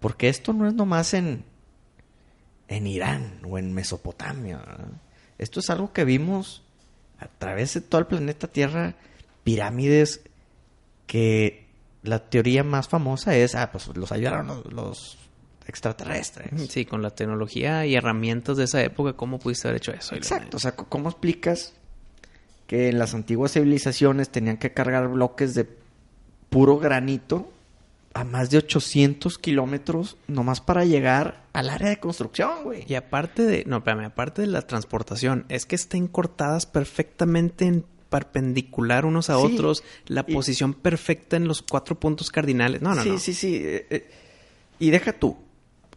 Porque esto no es nomás en, en Irán o en Mesopotamia. ¿verdad? Esto es algo que vimos a través de todo el planeta Tierra, pirámides que la teoría más famosa es, ah, pues los ayudaron los, los extraterrestres. Sí, con la tecnología y herramientas de esa época, ¿cómo pudiste haber hecho eso? Exacto, o sea, ¿cómo explicas que en las antiguas civilizaciones tenían que cargar bloques de puro granito a más de 800 kilómetros nomás para llegar al área de construcción, güey? Y aparte de, no, espérame, aparte de la transportación, es que estén cortadas perfectamente en perpendicular unos a Sí, otros, la y- posición perfecta en los cuatro puntos cardinales. No, no, sí, no. sí, sí. eh, eh, y deja tú.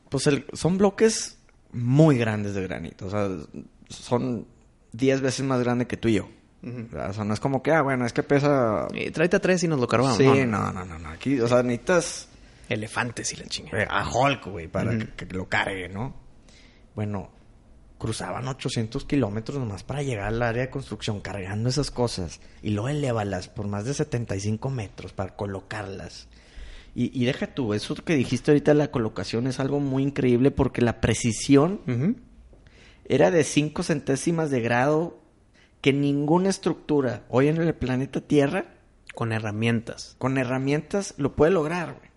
Pues el- son bloques muy grandes de granito. O sea, son 10 veces más grande que tú y yo. O sea, no es como que, ah, bueno, es que pesa... Eh, tráete a tres y nos lo cargamos. sí, no, no, no, no, no. Aquí, o sea, necesitas Elefantes y la chingada. eh, a Hulk, güey, para que, que lo cargue, ¿no? Bueno, cruzaban 800 kilómetros nomás para llegar al área de construcción cargando esas cosas. Y luego elévalas por más de 75 metros para colocarlas. Y, y deja tú, eso que dijiste ahorita, la colocación es algo muy increíble porque la precisión era de 5 centésimas de grado que ninguna estructura hoy en el planeta Tierra Con herramientas. con herramientas lo puede lograr, güey.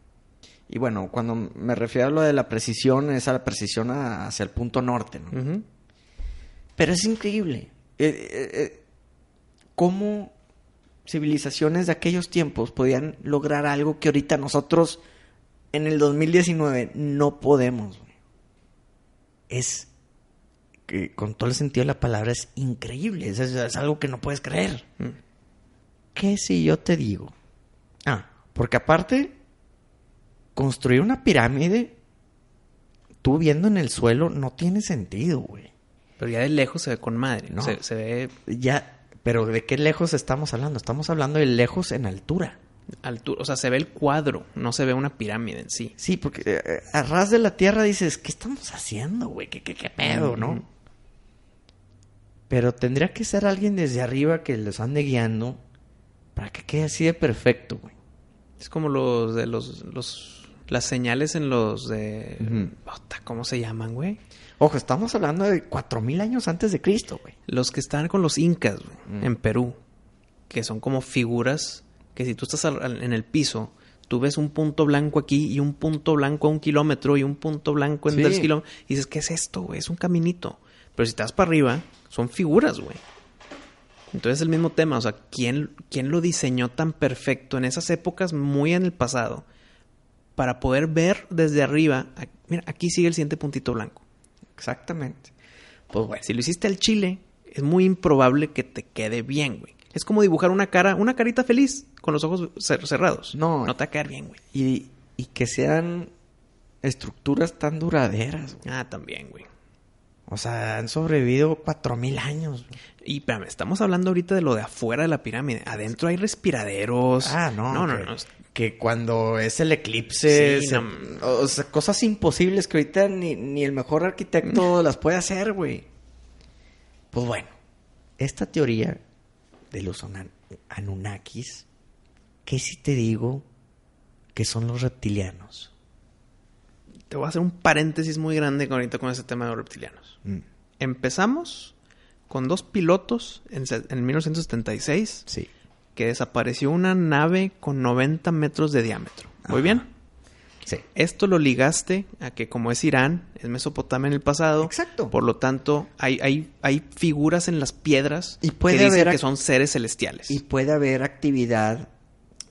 Y bueno, cuando me refiero a lo de la precisión, es a la precisión a- hacia el punto norte, ¿no? Pero es increíble. eh, eh, eh, cómo civilizaciones de aquellos tiempos podían lograr algo que ahorita nosotros en el 2019 no podemos. güey. Es que con todo el sentido de la palabra es increíble. Es, algo que no puedes creer. Mm. ¿Qué si yo te digo? Ah, porque aparte, construir una pirámide, tú viendo en el suelo, no tiene sentido, güey. Pero ya de lejos se ve con madre. No. Se, se ve Ya, pero ¿de qué lejos estamos hablando? Estamos hablando de lejos en altura. altura. O sea, se ve el cuadro. No se ve una pirámide en sí. Sí, porque eh, eh, a ras de la tierra dices, ¿qué estamos haciendo, güey? ¿Qué, qué, qué pedo, no? Pero tendría que ser alguien desde arriba que los ande guiando para que quede así de perfecto, güey. Es como los de los, los las señales en los de ¿cómo se llaman, güey? Ojo, estamos hablando de cuatro mil años antes de Cristo, güey. Los que están con los incas, güey, Mm. en Perú, que son como figuras que si tú estás en el piso, tú ves un punto blanco aquí y un punto blanco a un kilómetro y un punto blanco en Sí. tres kilómetros. Y dices, ¿qué es esto, güey? Es un caminito. Pero si te vas para arriba, son figuras, güey. Entonces es el mismo tema, o sea, ¿quién, ¿quién lo diseñó tan perfecto en esas épocas muy en el pasado para poder ver desde arriba? a- Mira, aquí sigue el siguiente puntito blanco. Exactamente. Pues bueno. Si lo hiciste al chile, es muy improbable que te quede bien, güey. Es como dibujar una cara, una carita feliz con los ojos cer- cerrados. No. No te va a quedar bien, güey. Y, y que sean estructuras tan duraderas. güey. Ah, también, güey. O sea, han sobrevivido cuatro mil años. Y espérame, estamos hablando ahorita de lo de afuera de la pirámide. Adentro hay respiraderos. Ah, no. No, no, que, no. que cuando es el eclipse, Sí, se- no. o sea, cosas imposibles que ahorita ni, ni el mejor arquitecto las puede hacer, güey. Pues bueno, esta teoría de los Anunnakis, ¿qué si te digo que son los reptilianos? Te voy a hacer un paréntesis muy grande con ahorita con ese tema de los reptilianos. Mm, Empezamos con dos pilotos en, se- en 1976 sí. que desapareció una nave con 90 metros de diámetro. Muy Ajá. bien. Sí. Esto lo ligaste a que como es Irán, es Mesopotamia en el pasado. Exacto. Por lo tanto, hay, hay, hay figuras en las piedras Y puede que dicen haber que son seres celestiales. Y puede haber actividad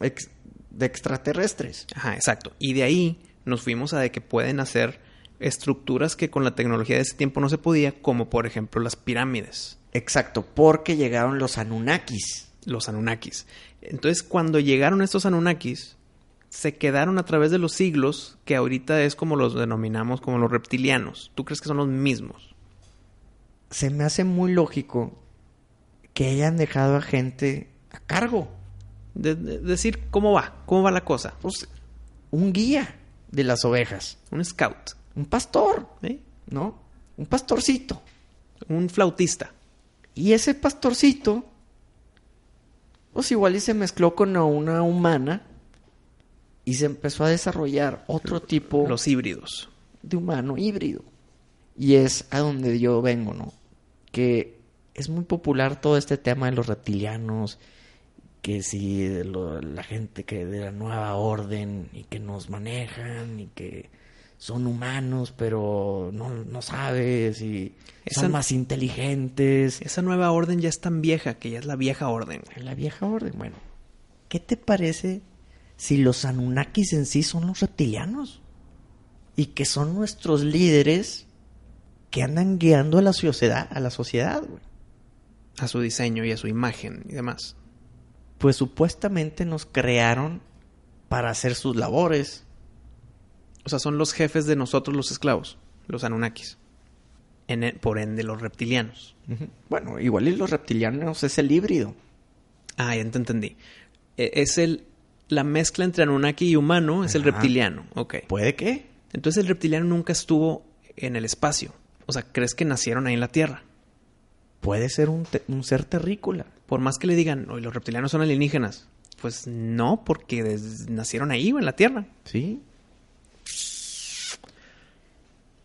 ex- de extraterrestres. Ajá, exacto. Y de ahí nos fuimos a de que pueden hacer estructuras que con la tecnología de ese tiempo no se podía, como por ejemplo las pirámides, Exacto, porque llegaron los Anunnakis. los Anunnakis. Entonces, cuando llegaron estos Anunnakis, se quedaron a través de los siglos, que ahorita es como los denominamos como los reptilianos. ¿Tú crees que son los mismos? Se me hace muy lógico que hayan dejado a gente a cargo. De, de- decir cómo va, cómo va la cosa. Pues, un guía de las ovejas. Un scout, Un pastor, ¿eh? ¿no? Un pastorcito. un flautista. Y ese pastorcito, pues igual y se mezcló con una humana y se empezó a desarrollar otro tipo Los híbridos. de humano híbrido. Y es a donde yo vengo, ¿no? Que es muy popular todo este tema de los reptilianos, que si lo- la gente que de la nueva orden y que nos manejan y que son humanos, pero no, no sabes y Esa- son más inteligentes. Esa nueva orden ya es tan vieja que ya es la vieja orden. La vieja orden, bueno. ¿Qué te parece si los Anunnakis en sí son los reptilianos? Y que son nuestros líderes que andan guiando a la sociedad, a la sociedad, güey. A su diseño y a su imagen y demás. Pues supuestamente nos crearon para hacer sus labores. O sea, son los jefes de nosotros los esclavos, los Anunnakis. En e- por ende, los reptilianos. Bueno, igual y los reptilianos es el híbrido. Ah, ya te entendí. E- Es el... La mezcla entre Anunnaki y humano es el reptiliano. Ok. ¿Puede que? Entonces el reptiliano nunca estuvo en el espacio. O sea, ¿crees que nacieron ahí en la Tierra? Puede ser un, te- un ser terrícola. Por más que le digan, hoy los reptilianos son alienígenas. Pues no, porque nacieron ahí, en la Tierra. ¿Sí?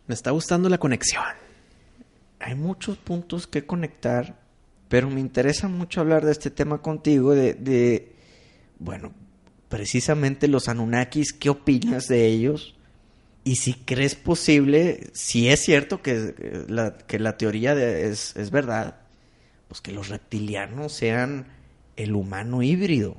Me está gustando la conexión. hay muchos puntos que conectar, pero me interesa mucho hablar de este tema contigo, de, de, bueno, precisamente los Anunnakis, ¿qué opinas de ellos? Y si crees posible, si es cierto que eh, la, que la teoría de- es, es verdad, pues que los reptilianos sean el humano híbrido,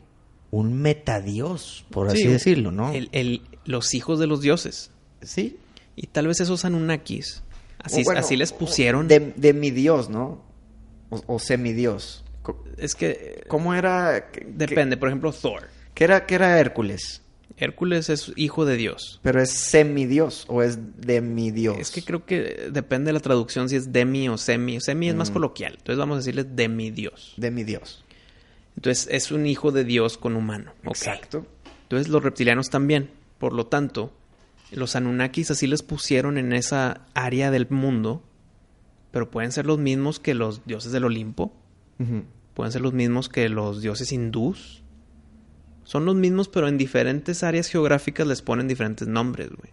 un metadios, por así Sí, decirlo, ¿no? El- el- los hijos de los dioses. Sí. Y tal vez esos Anunnakis, así, bueno, así les pusieron. De, de mi dios, ¿no? O, o semidios. Es que ¿Cómo era? ¿Qué- depende, por ejemplo, Thor. ¿Qué era, qué era Hércules? Hércules es hijo de Dios. ¿Pero es semidios o es demidios? Es que creo que depende de la traducción si es demi o semi. Semi es más Mm. coloquial. Entonces vamos a decirle demidios. Demidios. Entonces es un hijo de Dios con humano. Exacto. Entonces los reptilianos también. Por lo tanto, los Anunnakis así les pusieron en esa área del mundo. Pero pueden ser los mismos que los dioses del Olimpo. Pueden ser los mismos que los dioses hindús. Son los mismos, pero en diferentes áreas geográficas les ponen diferentes nombres, güey.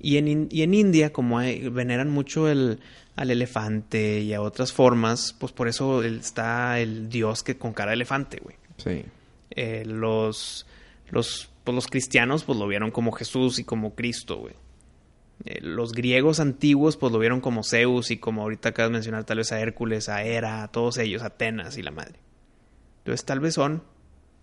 Y en, y en India, como hay- veneran mucho el, al elefante y a otras formas, pues por eso está el dios que con cara de elefante, güey. Sí. Eh, los, los, pues los cristianos, pues lo vieron como Jesús y como Cristo, güey. Eh, los griegos antiguos, pues lo vieron como Zeus y como ahorita acabas de mencionar tal vez a Hércules, a Hera, a todos ellos, Atenas y la madre. Entonces tal vez son,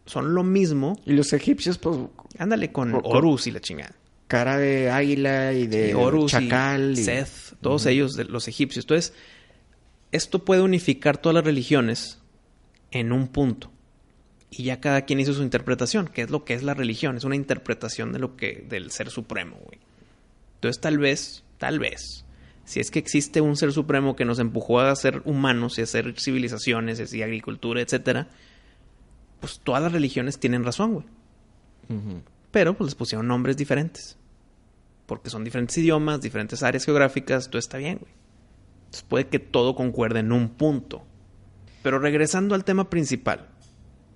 son lo mismo. Y los egipcios, pues, Ándale con Horus y la chingada. cara de águila y de Horus chacal. y y- Seth, todos ellos, de los egipcios. Entonces, esto puede unificar todas las religiones en un punto. Y ya cada quien hizo su interpretación, que es lo que es la religión, es una interpretación de lo que del ser supremo, güey. Entonces tal vez, tal vez, si es que existe un ser supremo que nos empujó a ser humanos y a hacer civilizaciones y agricultura, etcétera, pues todas las religiones tienen razón, güey. Pero pues les pusieron nombres diferentes. Porque son diferentes idiomas, diferentes áreas geográficas, todo está bien, güey. Entonces puede que todo concuerde en un punto. Pero regresando al tema principal,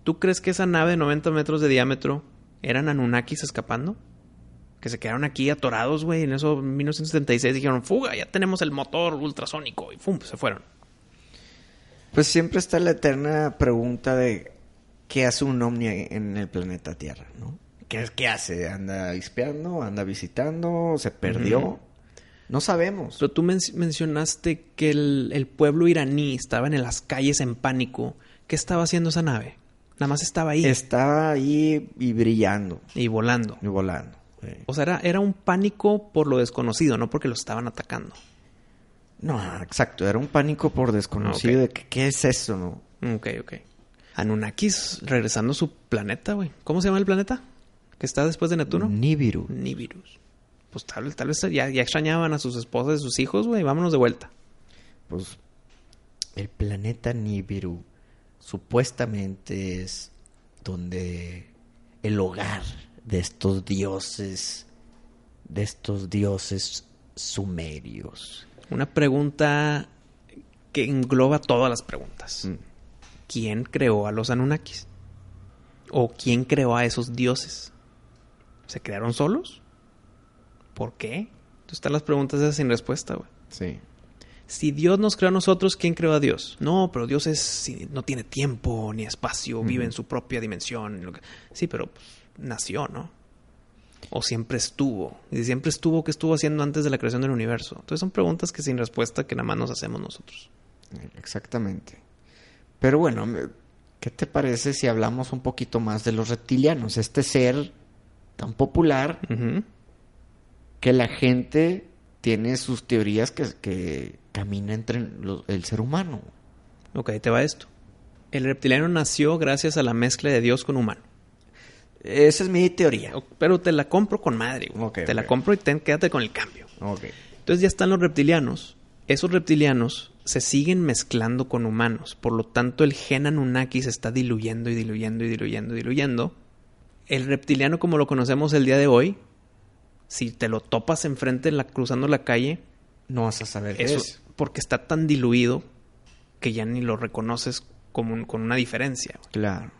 ¿tú crees que esa nave de 90 metros de diámetro eran Anunnakis escapando? Que se quedaron aquí atorados, güey. En eso, en 1976 dijeron, fuga, ya tenemos el motor ultrasónico. Y ¡fum! Se fueron. Pues siempre está la eterna pregunta de qué hace un ovni en el planeta Tierra, ¿no? ¿Qué, qué hace? ¿Anda espiando? ¿Anda visitando? ¿Se perdió? No sabemos. Pero tú men- mencionaste que el, el pueblo iraní estaba en las calles en pánico. ¿Qué estaba haciendo esa nave? Nada más estaba ahí Está ahí y brillando y volando. y volando. sí. O sea, era, era un pánico por lo desconocido, no porque lo estaban atacando. No, exacto. Era un pánico por desconocido de que qué es eso, ¿no? Ok, ok. Anunnakis regresando a su planeta, güey. ¿Cómo se llama el planeta? Que está después de Neptuno. Nibiru. Nibiru. Pues tal, tal vez ya, ya extrañaban a sus esposas y sus hijos, güey. Vámonos de vuelta. Pues el planeta Nibiru supuestamente es donde el hogar de estos dioses, de estos dioses sumerios. Una pregunta que engloba todas las preguntas. Mm. ¿Quién creó a los Anunnakis? ¿O quién creó a esos dioses? ¿Se crearon solos? ¿Por qué? Entonces están las preguntas esas sin respuesta, güey. Sí. Si Dios nos creó a nosotros, ¿quién creó a Dios? No, pero Dios es, no tiene tiempo ni espacio, vive en su propia dimensión. Sí, pero pues, nació, ¿no? O siempre estuvo. Y si siempre estuvo, ¿qué estuvo haciendo antes de la creación del universo? Entonces son preguntas que sin respuesta que nada más nos hacemos nosotros. Exactamente. Pero bueno, ¿qué te parece si hablamos un poquito más de los reptilianos? Este ser tan popular que la gente tiene sus teorías que, que camina entre los- el ser humano. Ok, te va esto. El reptiliano nació gracias a la mezcla de Dios con humano. Esa es mi teoría. Pero te la compro con madre, güey. Ok, te la compro y ten- quédate con el cambio. Ok. Entonces ya están los reptilianos. Esos reptilianos se siguen mezclando con humanos. Por lo tanto, el gen Anunnaki se está diluyendo y diluyendo y diluyendo y diluyendo. El reptiliano como lo conocemos el día de hoy, si te lo topas enfrente en la, cruzando la calle, No vas a saber eso es. porque está tan diluido que ya ni lo reconoces como un- con una diferencia. Claro.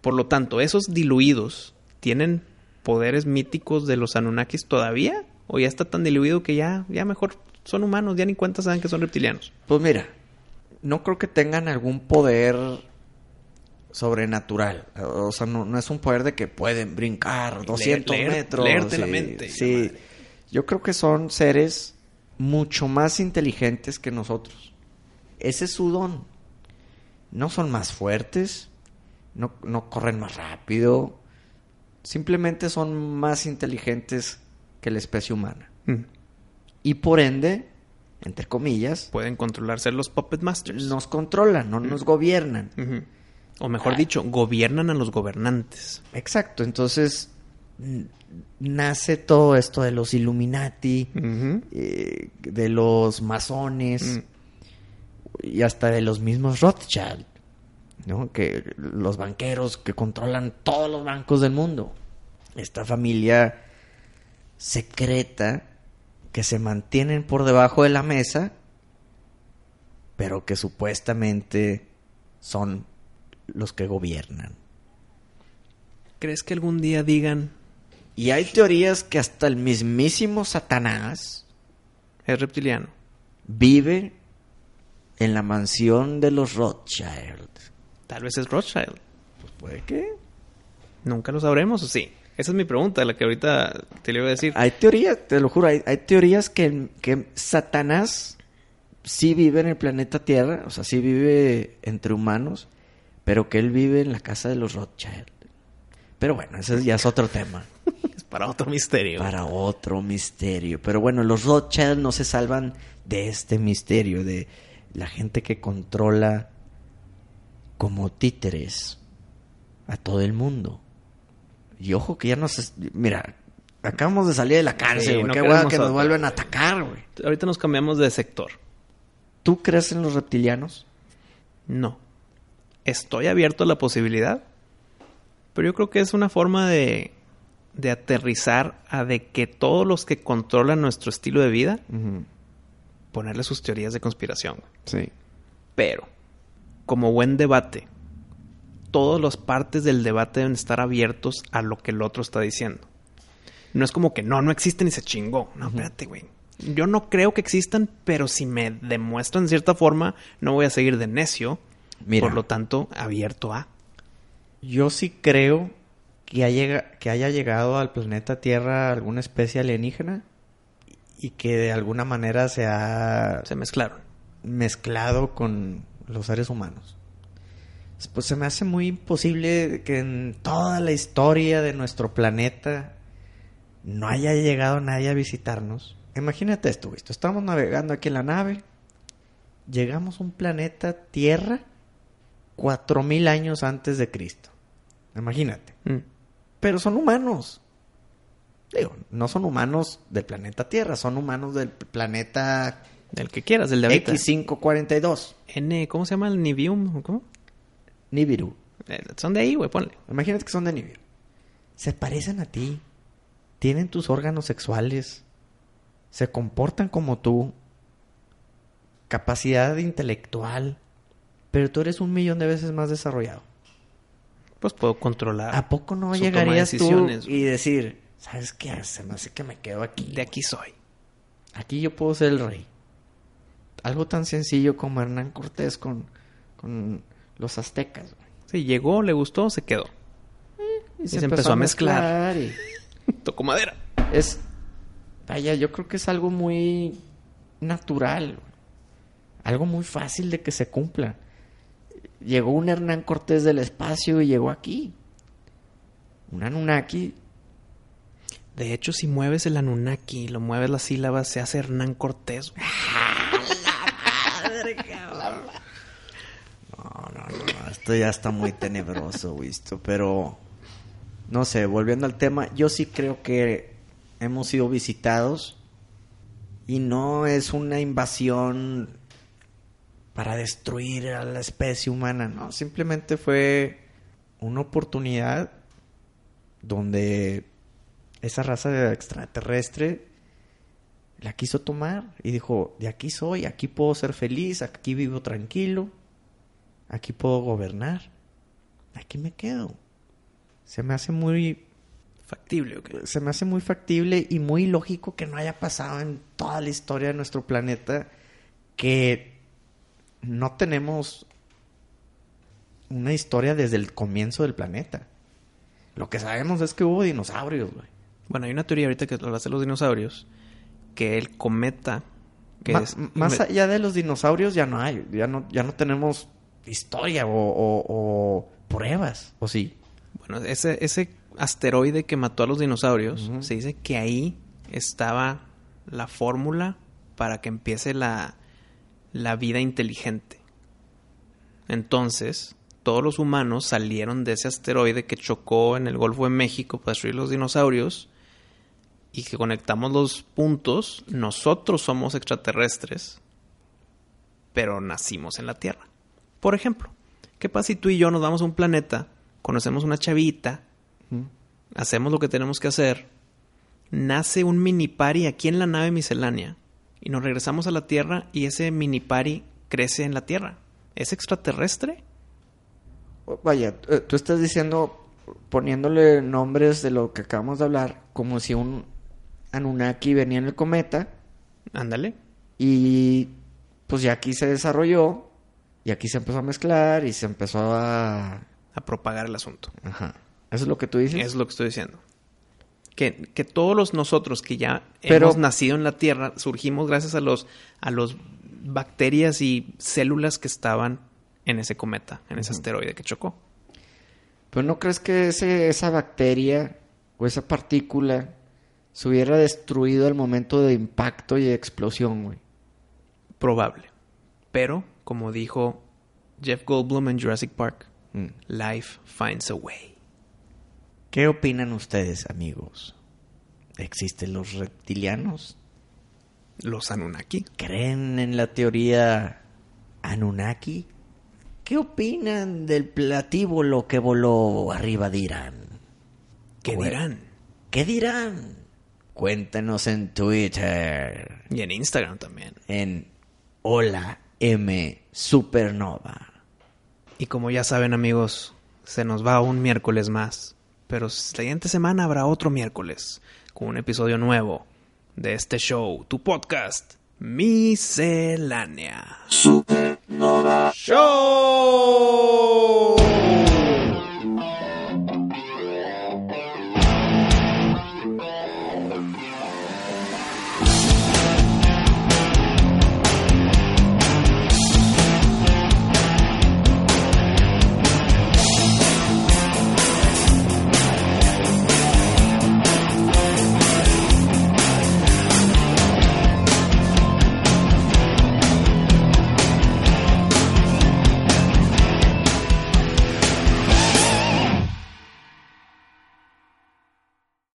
Por lo tanto, esos diluidos tienen poderes míticos de los Anunnakis todavía o ya está tan diluido que ya ya mejor son humanos, ya ni cuenta saben que son reptilianos. Pues mira, no creo que tengan algún poder sobrenatural. O sea, no, no es un poder de que pueden brincar 200 leer- metros. leerte la mente, Sí. Yo creo que son seres mucho más inteligentes que nosotros. Ese es su don. No son más fuertes, no, no corren más rápido. Simplemente son más inteligentes que la especie humana. Mm. Y por ende, entre comillas, Pueden controlar ser los Puppet Masters. nos controlan, no nos gobiernan. Ujú. O mejor Ah. dicho, gobiernan a los gobernantes. Exacto, entonces nace todo esto de los Illuminati, eh, de los masones Mm. y hasta de los mismos Rothschild, ¿no? Que los banqueros que controlan todos los bancos del mundo. Esta familia secreta que se mantienen por debajo de la mesa, pero que supuestamente son los que gobiernan. ¿Crees que algún día digan Y hay teorías que hasta el mismísimo Satanás es reptiliano? vive en la mansión de los Rothschild. Tal vez es Rothschild. Pues puede que. Nunca lo sabremos, ¿o sí? Esa es mi pregunta, la que ahorita te le iba a decir. Hay teorías, te lo juro, hay, hay teorías que, que Satanás sí vive en el planeta Tierra, o sea, sí vive entre humanos, pero que él vive en la casa de los Rothschild. Pero bueno, ese ya es otro tema. Para otro misterio. para otro misterio. Pero bueno, los Rothschild no se salvan de este misterio, de la gente que controla como títeres a todo el mundo. Y ojo que ya no se... Mira, Acabamos de salir de la cárcel, Sí, no Qué hueva que nos vuelven a atacar, güey. Ahorita nos cambiamos de sector. ¿Tú crees en los reptilianos? No. Estoy abierto a la posibilidad. Pero yo creo que es una forma de, de aterrizar a de que todos los que controlan nuestro estilo de vida, ponerle sus teorías de conspiración. Sí. Pero, como buen debate, todas las partes del debate deben estar abiertos a lo que el otro está diciendo. No es como que no, no existen y se chingó. No, espérate, güey. Yo no creo que existan, pero si me demuestran de cierta forma, no voy a seguir de necio. Mira. Por lo tanto, abierto a. Yo sí creo que, haya, que haya llegado al planeta Tierra alguna especie alienígena y que de alguna manera se ha Se mezclaron. mezclado con los seres humanos. Pues se me hace muy imposible que en toda la historia de nuestro planeta no haya llegado nadie a visitarnos. Imagínate esto, güey. Estamos navegando aquí en la nave. Llegamos a un planeta Tierra cuatro mil años antes de Cristo. Imagínate. Mm. Pero son humanos. Digo, no son humanos del planeta Tierra, son humanos del planeta El que quieras, el de ahorita. X542. N, ¿cómo se llama el Nibium? ¿Cómo? Nibiru. Eh, son de ahí, güey, ponle. Imagínate que son de Nibiru. Se parecen a ti. Tienen tus órganos sexuales. Se comportan como tú. Capacidad intelectual. Pero tú eres un millón de veces más desarrollado. Pues puedo controlar. ¿A poco no llegarías tú y decir, ¿sabes qué? Se me hace que me quedo aquí. De aquí soy. Aquí yo puedo ser el rey. Algo tan sencillo como Hernán Cortés con, con los aztecas. güey. Sí, llegó, le gustó, se quedó. Y, se empezó a mezclar. y Tocó madera. es, vaya, yo creo que es algo muy natural. Algo muy fácil de que se cumpla. Llegó un Hernán Cortés del espacio y llegó aquí. Un Anunnaki. De hecho, si mueves el Anunnaki, lo mueves las sílabas, se hace Hernán Cortés. güey. No, no, no, esto ya está muy tenebroso, visto, pero no sé, volviendo al tema, yo sí creo que hemos sido visitados y no es una invasión para destruir a la especie humana, no, simplemente fue una oportunidad donde esa raza extraterrestre la quiso tomar y dijo, de aquí soy, aquí puedo ser feliz, aquí vivo tranquilo, aquí puedo gobernar, aquí me quedo. Se me hace muy, Factible, se me hace muy factible y muy lógico que no haya pasado en toda la historia de nuestro planeta que no tenemos una historia desde el comienzo del planeta. Lo que sabemos es que hubo dinosaurios, güey. Bueno, hay una teoría ahorita que hablaste de los dinosaurios, que el cometa... Que Ma- es- más allá de los dinosaurios ya no hay, ya no, ya no tenemos historia o, o- o pruebas, ¿o sí? Bueno, ese, ese asteroide que mató a los dinosaurios, se dice que ahí estaba la fórmula para que empiece la, la vida inteligente. Entonces, todos los humanos salieron de ese asteroide que chocó en el Golfo de México para destruir los dinosaurios y que conectamos los puntos. Nosotros somos extraterrestres, pero nacimos en la Tierra. Por ejemplo, ¿qué pasa si tú y yo nos vamos a un planeta, conocemos una chavita, hacemos lo que tenemos que hacer, nace un mini pari aquí en la nave miscelánea y nos regresamos a la Tierra y ese mini pari crece en la Tierra? ¿Es extraterrestre? Vaya, eh, tú estás diciendo, poniéndole nombres de lo que acabamos de hablar, como si un Anunnaki venía en el cometa Ándale. y pues ya aquí se desarrolló y aquí se empezó a mezclar y se empezó a... A propagar el asunto. Ajá. ¿Eso es lo que tú dices? Es lo que estoy diciendo. Que, que todos los nosotros que ya Pero- hemos nacido en la Tierra surgimos gracias a los a los bacterias y células que estaban en ese cometa, en ese asteroide que chocó. Pero no crees que ese, esa bacteria o esa partícula se hubiera destruido al momento de impacto y de explosión, güey. Probable. Pero, como dijo Jeff Goldblum en Jurassic Park, Mm. life finds a way. ¿Qué opinan ustedes, amigos? ¿Existen los reptilianos? Los Anunnaki. ¿Creen en la teoría Anunnaki? ¿Qué opinan del platíbulo que voló arriba de Irán? ¿Qué dirán? ¿Qué dirán? Cuéntenos en Twitter, Y en Instagram también. en Hola M Supernova. Y como ya saben, amigos, se nos va un miércoles más. Pero la siguiente semana habrá otro miércoles con un episodio nuevo de este show, tu podcast, Miscelánea. Supernova. ¡Show!